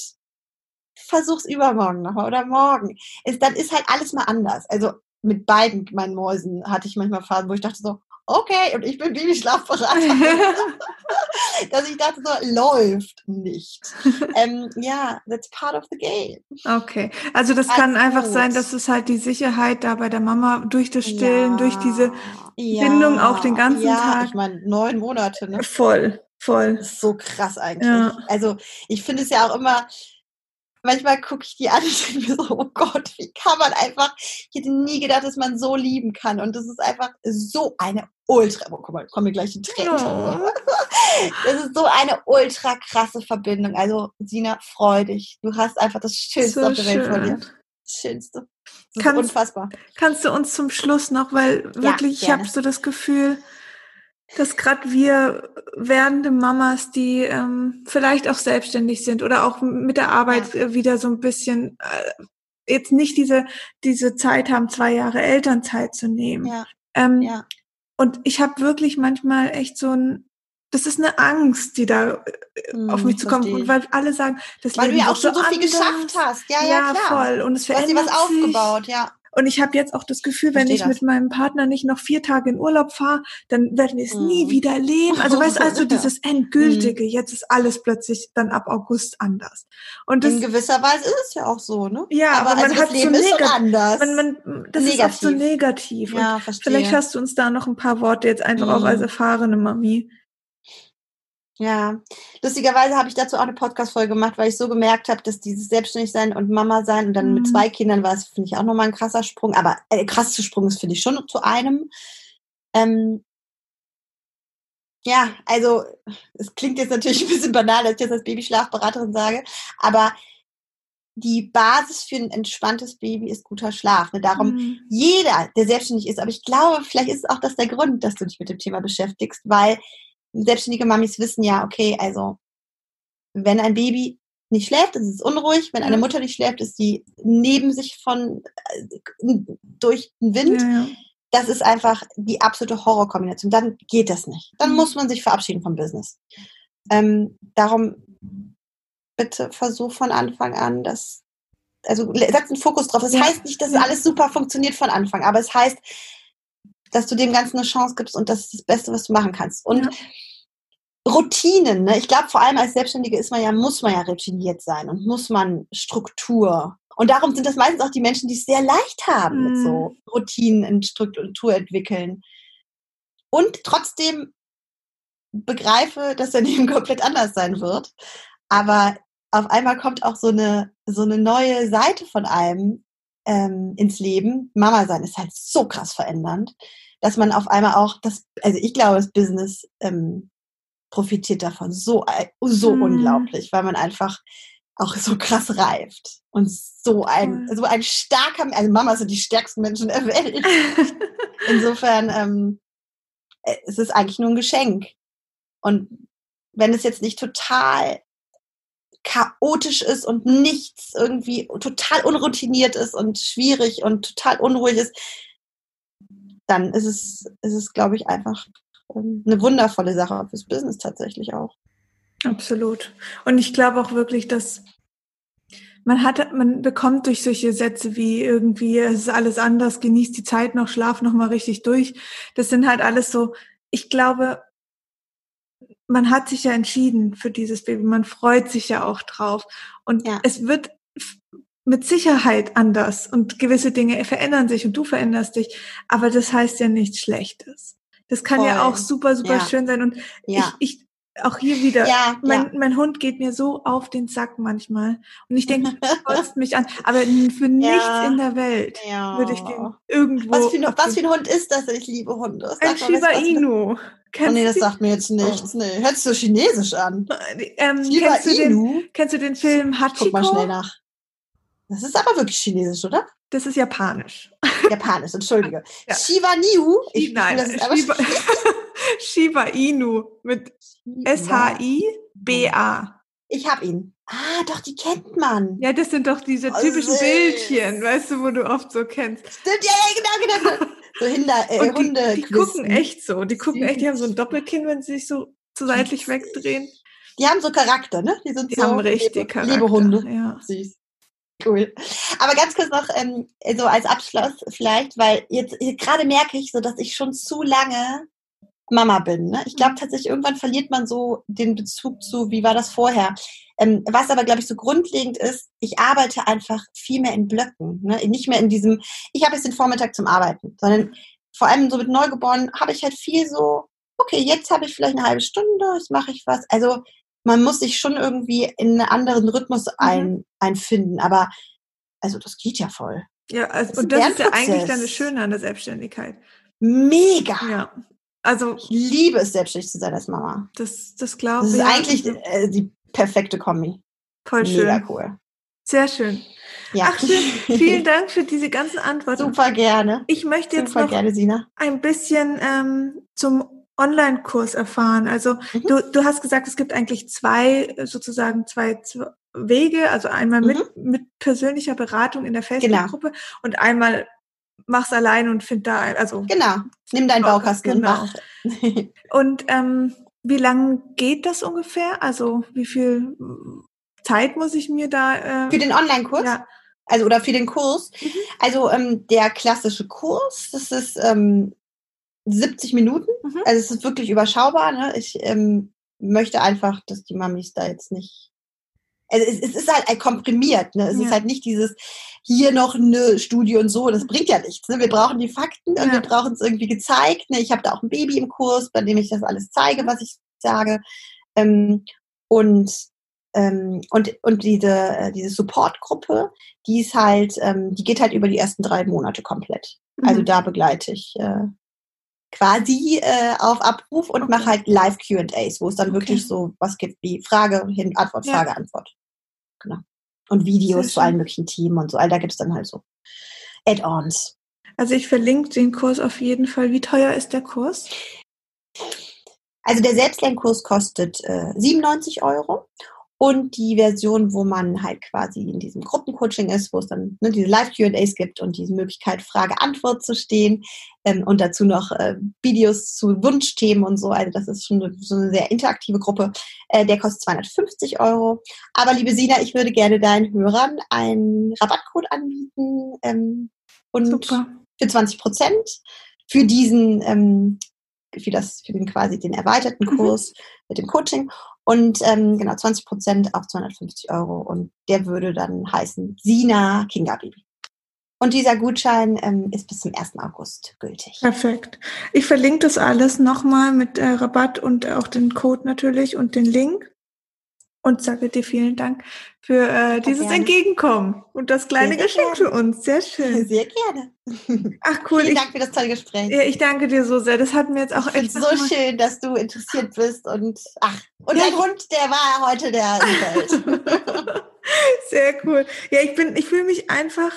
Versuch's übermorgen noch oder morgen. Ist, dann ist halt alles mal anders. Also mit beiden meinen Mäusen hatte ich manchmal Phasen, wo ich dachte so, okay, und ich bin Babyschlafberater. Dass ich dachte so, läuft nicht. ähm, ja, that's part of the game.
Okay, also das kann Alles einfach gut. sein, dass es halt die Sicherheit da bei der Mama durch das Stillen, ja. durch diese ja. Bindung auch den ganzen ja, Tag.
ich meine, neun Monate, ne?
Voll. Voll.
Das ist so krass eigentlich. Ja. Also ich finde es ja auch immer, manchmal gucke ich die an und denke mir so, oh Gott, wie kann man einfach, ich hätte nie gedacht, dass man so lieben kann. Und das ist einfach so eine ultra, oh, guck mal, kommen wir gleich in Tränen. Ja. Das ist so eine ultra krasse Verbindung. Also Sina, freu dich. Du hast einfach das Schönste so auf der Welt vor dir. Das Schönste. Das kannst, unfassbar.
Kannst du uns zum Schluss noch, weil wirklich, ja, ich habe so das Gefühl, dass gerade wir werdende Mamas, die ähm, vielleicht auch selbstständig sind oder auch mit der Arbeit ja. wieder so ein bisschen äh, jetzt nicht diese diese Zeit haben, zwei Jahre Elternzeit zu nehmen.
Ja. Ähm, ja.
Und ich habe wirklich manchmal echt so ein das ist eine Angst, die da hm, auf mich zukommt, weil alle sagen, das
weil
Leben
du ja auch schon so, so viel geschafft hast. Ja, ja,
ja klar. voll. Und es verändert du hast dir was
aufgebaut, ja.
Und ich habe jetzt auch das Gefühl, wenn ich das. mit meinem Partner nicht noch vier Tage in Urlaub fahre, dann werden wir es mm. nie wieder leben. Also weißt du, also dieses Endgültige, mm. jetzt ist alles plötzlich dann ab August anders. Und
das, in gewisser Weise ist es ja auch so, ne?
Ja, aber, aber man also hat
Leben
so
negativ. anders.
Man, man, das negativ. ist auch so negativ. Ja, verstehe. Vielleicht hast du uns da noch ein paar Worte jetzt einfach mm. auch als erfahrene Mami.
Ja, lustigerweise habe ich dazu auch eine Podcast-Folge gemacht, weil ich so gemerkt habe, dass dieses Selbstständigsein und Mama sein und dann mhm. mit zwei Kindern war es, finde ich, auch nochmal ein krasser Sprung. Aber äh, krasser Sprung ist, finde ich, schon zu einem. Ähm, ja, also es klingt jetzt natürlich ein bisschen banal, dass ich das als Babyschlafberaterin sage, aber die Basis für ein entspanntes Baby ist guter Schlaf. Ne? Darum mhm. jeder, der selbstständig ist, aber ich glaube, vielleicht ist auch das der Grund, dass du dich mit dem Thema beschäftigst, weil selbstständige Mamis wissen ja, okay, also wenn ein Baby nicht schläft, ist es unruhig. Wenn eine Mutter nicht schläft, ist sie neben sich von äh, durch den Wind. Ja, ja. Das ist einfach die absolute Horrorkombination. Dann geht das nicht. Dann mhm. muss man sich verabschieden vom Business. Ähm, darum bitte versuch von Anfang an, dass also setz einen Fokus drauf. Das ja. heißt nicht, dass alles super funktioniert von Anfang, aber es heißt, dass du dem Ganzen eine Chance gibst und das ist das Beste, was du machen kannst. Und ja. Routinen, ne? ich glaube, vor allem als Selbstständige ist man ja, muss man ja routiniert sein und muss man Struktur. Und darum sind das meistens auch die Menschen, die es sehr leicht haben, mhm. mit so. Routinen und Struktur entwickeln. Und trotzdem begreife, dass dein Leben komplett anders sein wird. Aber auf einmal kommt auch so eine, so eine neue Seite von einem ähm, ins Leben. Mama sein ist halt so krass verändernd, dass man auf einmal auch das, also ich glaube, das Business ähm, profitiert davon so, so hm. unglaublich, weil man einfach auch so krass reift und so ein, so ein starker, also Mama sind die stärksten Menschen der Welt. Insofern, ähm, äh, es ist eigentlich nur ein Geschenk. Und wenn es jetzt nicht total chaotisch ist und nichts irgendwie total unroutiniert ist und schwierig und total unruhig ist, dann ist es, ist es, glaube ich, einfach ähm, eine wundervolle Sache fürs Business tatsächlich auch.
Absolut. Und ich glaube auch wirklich, dass man hat, man bekommt durch solche Sätze wie irgendwie, es ist alles anders, genießt die Zeit noch, schlaf noch mal richtig durch. Das sind halt alles so, ich glaube, man hat sich ja entschieden für dieses Baby, man freut sich ja auch drauf. Und ja. es wird mit Sicherheit anders und gewisse Dinge verändern sich und du veränderst dich, aber das heißt ja nichts Schlechtes. Das kann Voll. ja auch super, super ja. schön sein. Und ja. ich, ich auch hier wieder, ja, mein, mein Hund geht mir so auf den Sack manchmal. Und ich denke, kotzt mich an. Aber für nichts in der Welt würde ich den irgendwo.
Was für, ein, was für ein Hund ist das? Ich liebe Hunde.
Ein Shiba Inu.
Oh nee, das sagt mir jetzt nichts. Oh. Nee, hörst du chinesisch an.
Ähm, Shiba kennst, du Inu? Den, kennst du den Film Hachiko?
Guck mal schnell nach. Das ist aber wirklich chinesisch, oder?
Das ist japanisch.
Japanisch, entschuldige. Ja. Shiba Niu.
Ich, Nein, das ist Shiba, Shiba Inu mit S-H-I-B-A.
Ich hab ihn. Ah, doch, die kennt man.
Ja, das sind doch diese oh, typischen süß. Bildchen, weißt du, wo du oft so kennst.
Stimmt, ja, ja, genau, genau. So Hinder, äh,
Und die, Hunde. Die gucken echt so. Die gucken echt, die haben so ein Doppelkinn, wenn sie sich so zu seitlich wegdrehen.
Die haben so Charakter, ne?
Die
sind
die so haben richtig Liebe, Charakter.
Liebe Hunde. Ja. Süß. Cool. Aber ganz kurz noch ähm, so als Abschluss vielleicht, weil jetzt gerade merke ich so, dass ich schon zu lange Mama bin. Ne? Ich glaube mhm. tatsächlich, irgendwann verliert man so den Bezug zu, wie war das vorher. Ähm, was aber, glaube ich, so grundlegend ist, ich arbeite einfach viel mehr in Blöcken. Ne? Nicht mehr in diesem, ich habe jetzt den Vormittag zum Arbeiten, sondern vor allem so mit Neugeborenen habe ich halt viel so, okay, jetzt habe ich vielleicht eine halbe Stunde, jetzt mache ich was. Also man muss sich schon irgendwie in einen anderen Rhythmus mhm. ein, einfinden. Aber also das geht ja voll.
Ja, also, das und das ist ja eigentlich dann das Schöne an der Selbstständigkeit.
Mega.
Ja. Also
ich liebe es, selbstständig zu sein als Mama.
Das, das glaube
ich. Das ist eigentlich äh, die perfekte Kombi.
Voll schön.
Mega cool.
Sehr schön. Ja. Ach schön, vielen Dank für diese ganzen Antworten.
Super gerne.
Ich möchte jetzt Super noch gerne, ein bisschen ähm, zum Online-Kurs erfahren? Also mhm. du, du hast gesagt, es gibt eigentlich zwei, sozusagen zwei, zwei Wege, also einmal mit, mhm. mit persönlicher Beratung in der genau. Facebook-Gruppe genau. und einmal mach's allein und find da also
genau, nimm deinen Baukasten genau. und
mach. und ähm, wie lang geht das ungefähr? Also wie viel Zeit muss ich mir da
äh, für den Online-Kurs? Ja. Also oder für den Kurs. Mhm. Also ähm, der klassische Kurs, das ist ähm, 70 Minuten. Mhm. Also es ist wirklich überschaubar. Ne? Ich ähm, möchte einfach, dass die Mamis da jetzt nicht. Also es, es ist halt komprimiert. Ne? Es ja. ist halt nicht dieses hier noch eine Studie und so. Das bringt ja nichts. Ne? Wir brauchen die Fakten und ja. wir brauchen es irgendwie gezeigt. Ne? Ich habe da auch ein Baby im Kurs, bei dem ich das alles zeige, was ich sage. Ähm, und ähm, und, und diese, äh, diese Supportgruppe, die ist halt, ähm, die geht halt über die ersten drei Monate komplett. Also mhm. da begleite ich äh, quasi äh, auf Abruf und okay. mache halt Live QAs, wo es dann okay. wirklich so was gibt wie Frage, hin, Antwort, ja. Frage, Antwort. Genau. Und Videos zu allen möglichen Themen und so. All da gibt es dann halt so Add-ons.
Also ich verlinke den Kurs auf jeden Fall. Wie teuer ist der Kurs?
Also der Selbstlernkurs kostet äh, 97 Euro und die Version, wo man halt quasi in diesem Gruppencoaching ist, wo es dann ne, diese Live-QAs gibt und diese Möglichkeit, Frage-Antwort zu stehen ähm, und dazu noch äh, Videos zu Wunschthemen und so. Also das ist schon eine, so eine sehr interaktive Gruppe. Äh, der kostet 250 Euro. Aber liebe Sina, ich würde gerne deinen Hörern einen Rabattcode anbieten ähm, und Super. für 20 Prozent für diesen ähm, für das, für den quasi den erweiterten mhm. Kurs mhm. mit dem Coaching und ähm, genau 20 Prozent auf 250 Euro und der würde dann heißen Sina Kinga Baby. Und dieser Gutschein ähm, ist bis zum 1. August gültig.
Perfekt. Ich verlinke das alles nochmal mit äh, Rabatt und auch den Code natürlich und den Link. Und sage dir vielen Dank für äh, dieses gerne. Entgegenkommen und das kleine sehr, sehr Geschenk gerne. für uns. Sehr schön.
Sehr gerne.
Ach cool.
Vielen ich, Dank für das tolle Gespräch.
Ja, ich danke dir so sehr. Das hat mir jetzt auch
ich echt. so schön, dass du interessiert bist und ach und ja, der Grund, der war heute der Welt.
sehr cool. Ja, ich bin, ich fühle mich einfach.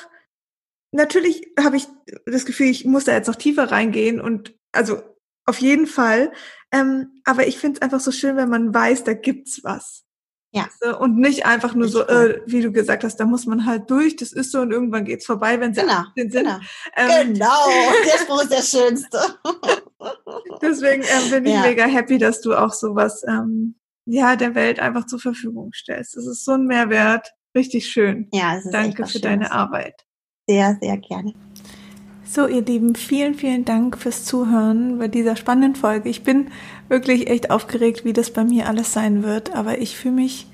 Natürlich habe ich das Gefühl, ich muss da jetzt noch tiefer reingehen und also auf jeden Fall. Ähm, aber ich finde es einfach so schön, wenn man weiß, da gibt's was. Ja. Und nicht einfach nur so, äh, wie du gesagt hast, da muss man halt durch, das ist so und irgendwann geht's vorbei, wenn sie
genau, sind. Genau. Ähm, genau, der Spruch ist der schönste.
Deswegen ähm, bin ich ja. mega happy, dass du auch sowas ähm, ja, der Welt einfach zur Verfügung stellst. Das ist so ein Mehrwert. Richtig schön.
Ja, es ist
Danke für deine Arbeit.
Sehr, sehr gerne.
So, ihr Lieben, vielen, vielen Dank fürs Zuhören bei dieser spannenden Folge. Ich bin wirklich echt aufgeregt, wie das bei mir alles sein wird, aber ich fühle mich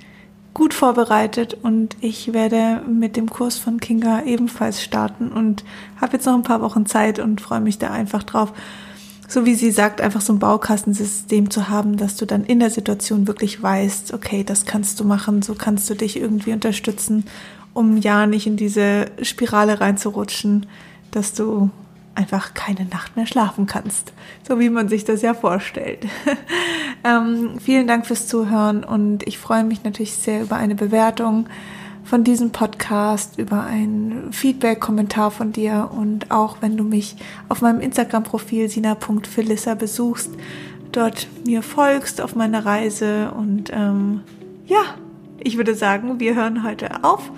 gut vorbereitet und ich werde mit dem Kurs von Kinga ebenfalls starten und habe jetzt noch ein paar Wochen Zeit und freue mich da einfach drauf. So wie sie sagt, einfach so ein Baukastensystem zu haben, dass du dann in der Situation wirklich weißt, okay, das kannst du machen, so kannst du dich irgendwie unterstützen, um ja nicht in diese Spirale reinzurutschen dass du einfach keine Nacht mehr schlafen kannst, so wie man sich das ja vorstellt. ähm, vielen Dank fürs Zuhören und ich freue mich natürlich sehr über eine Bewertung von diesem Podcast, über ein Feedback, Kommentar von dir und auch wenn du mich auf meinem Instagram-Profil sina.philissa besuchst, dort mir folgst auf meiner Reise und ähm, ja, ich würde sagen, wir hören heute auf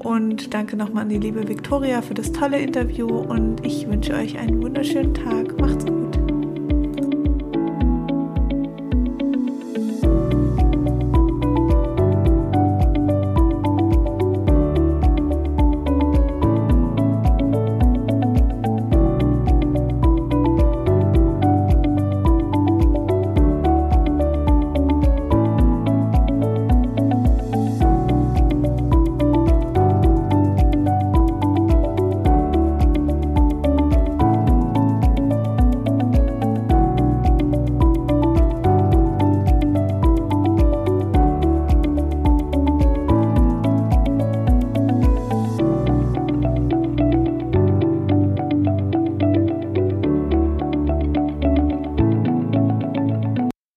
und danke nochmal an die liebe Viktoria für das tolle Interview und ich wünsche euch einen wunderschönen Tag. Macht's gut.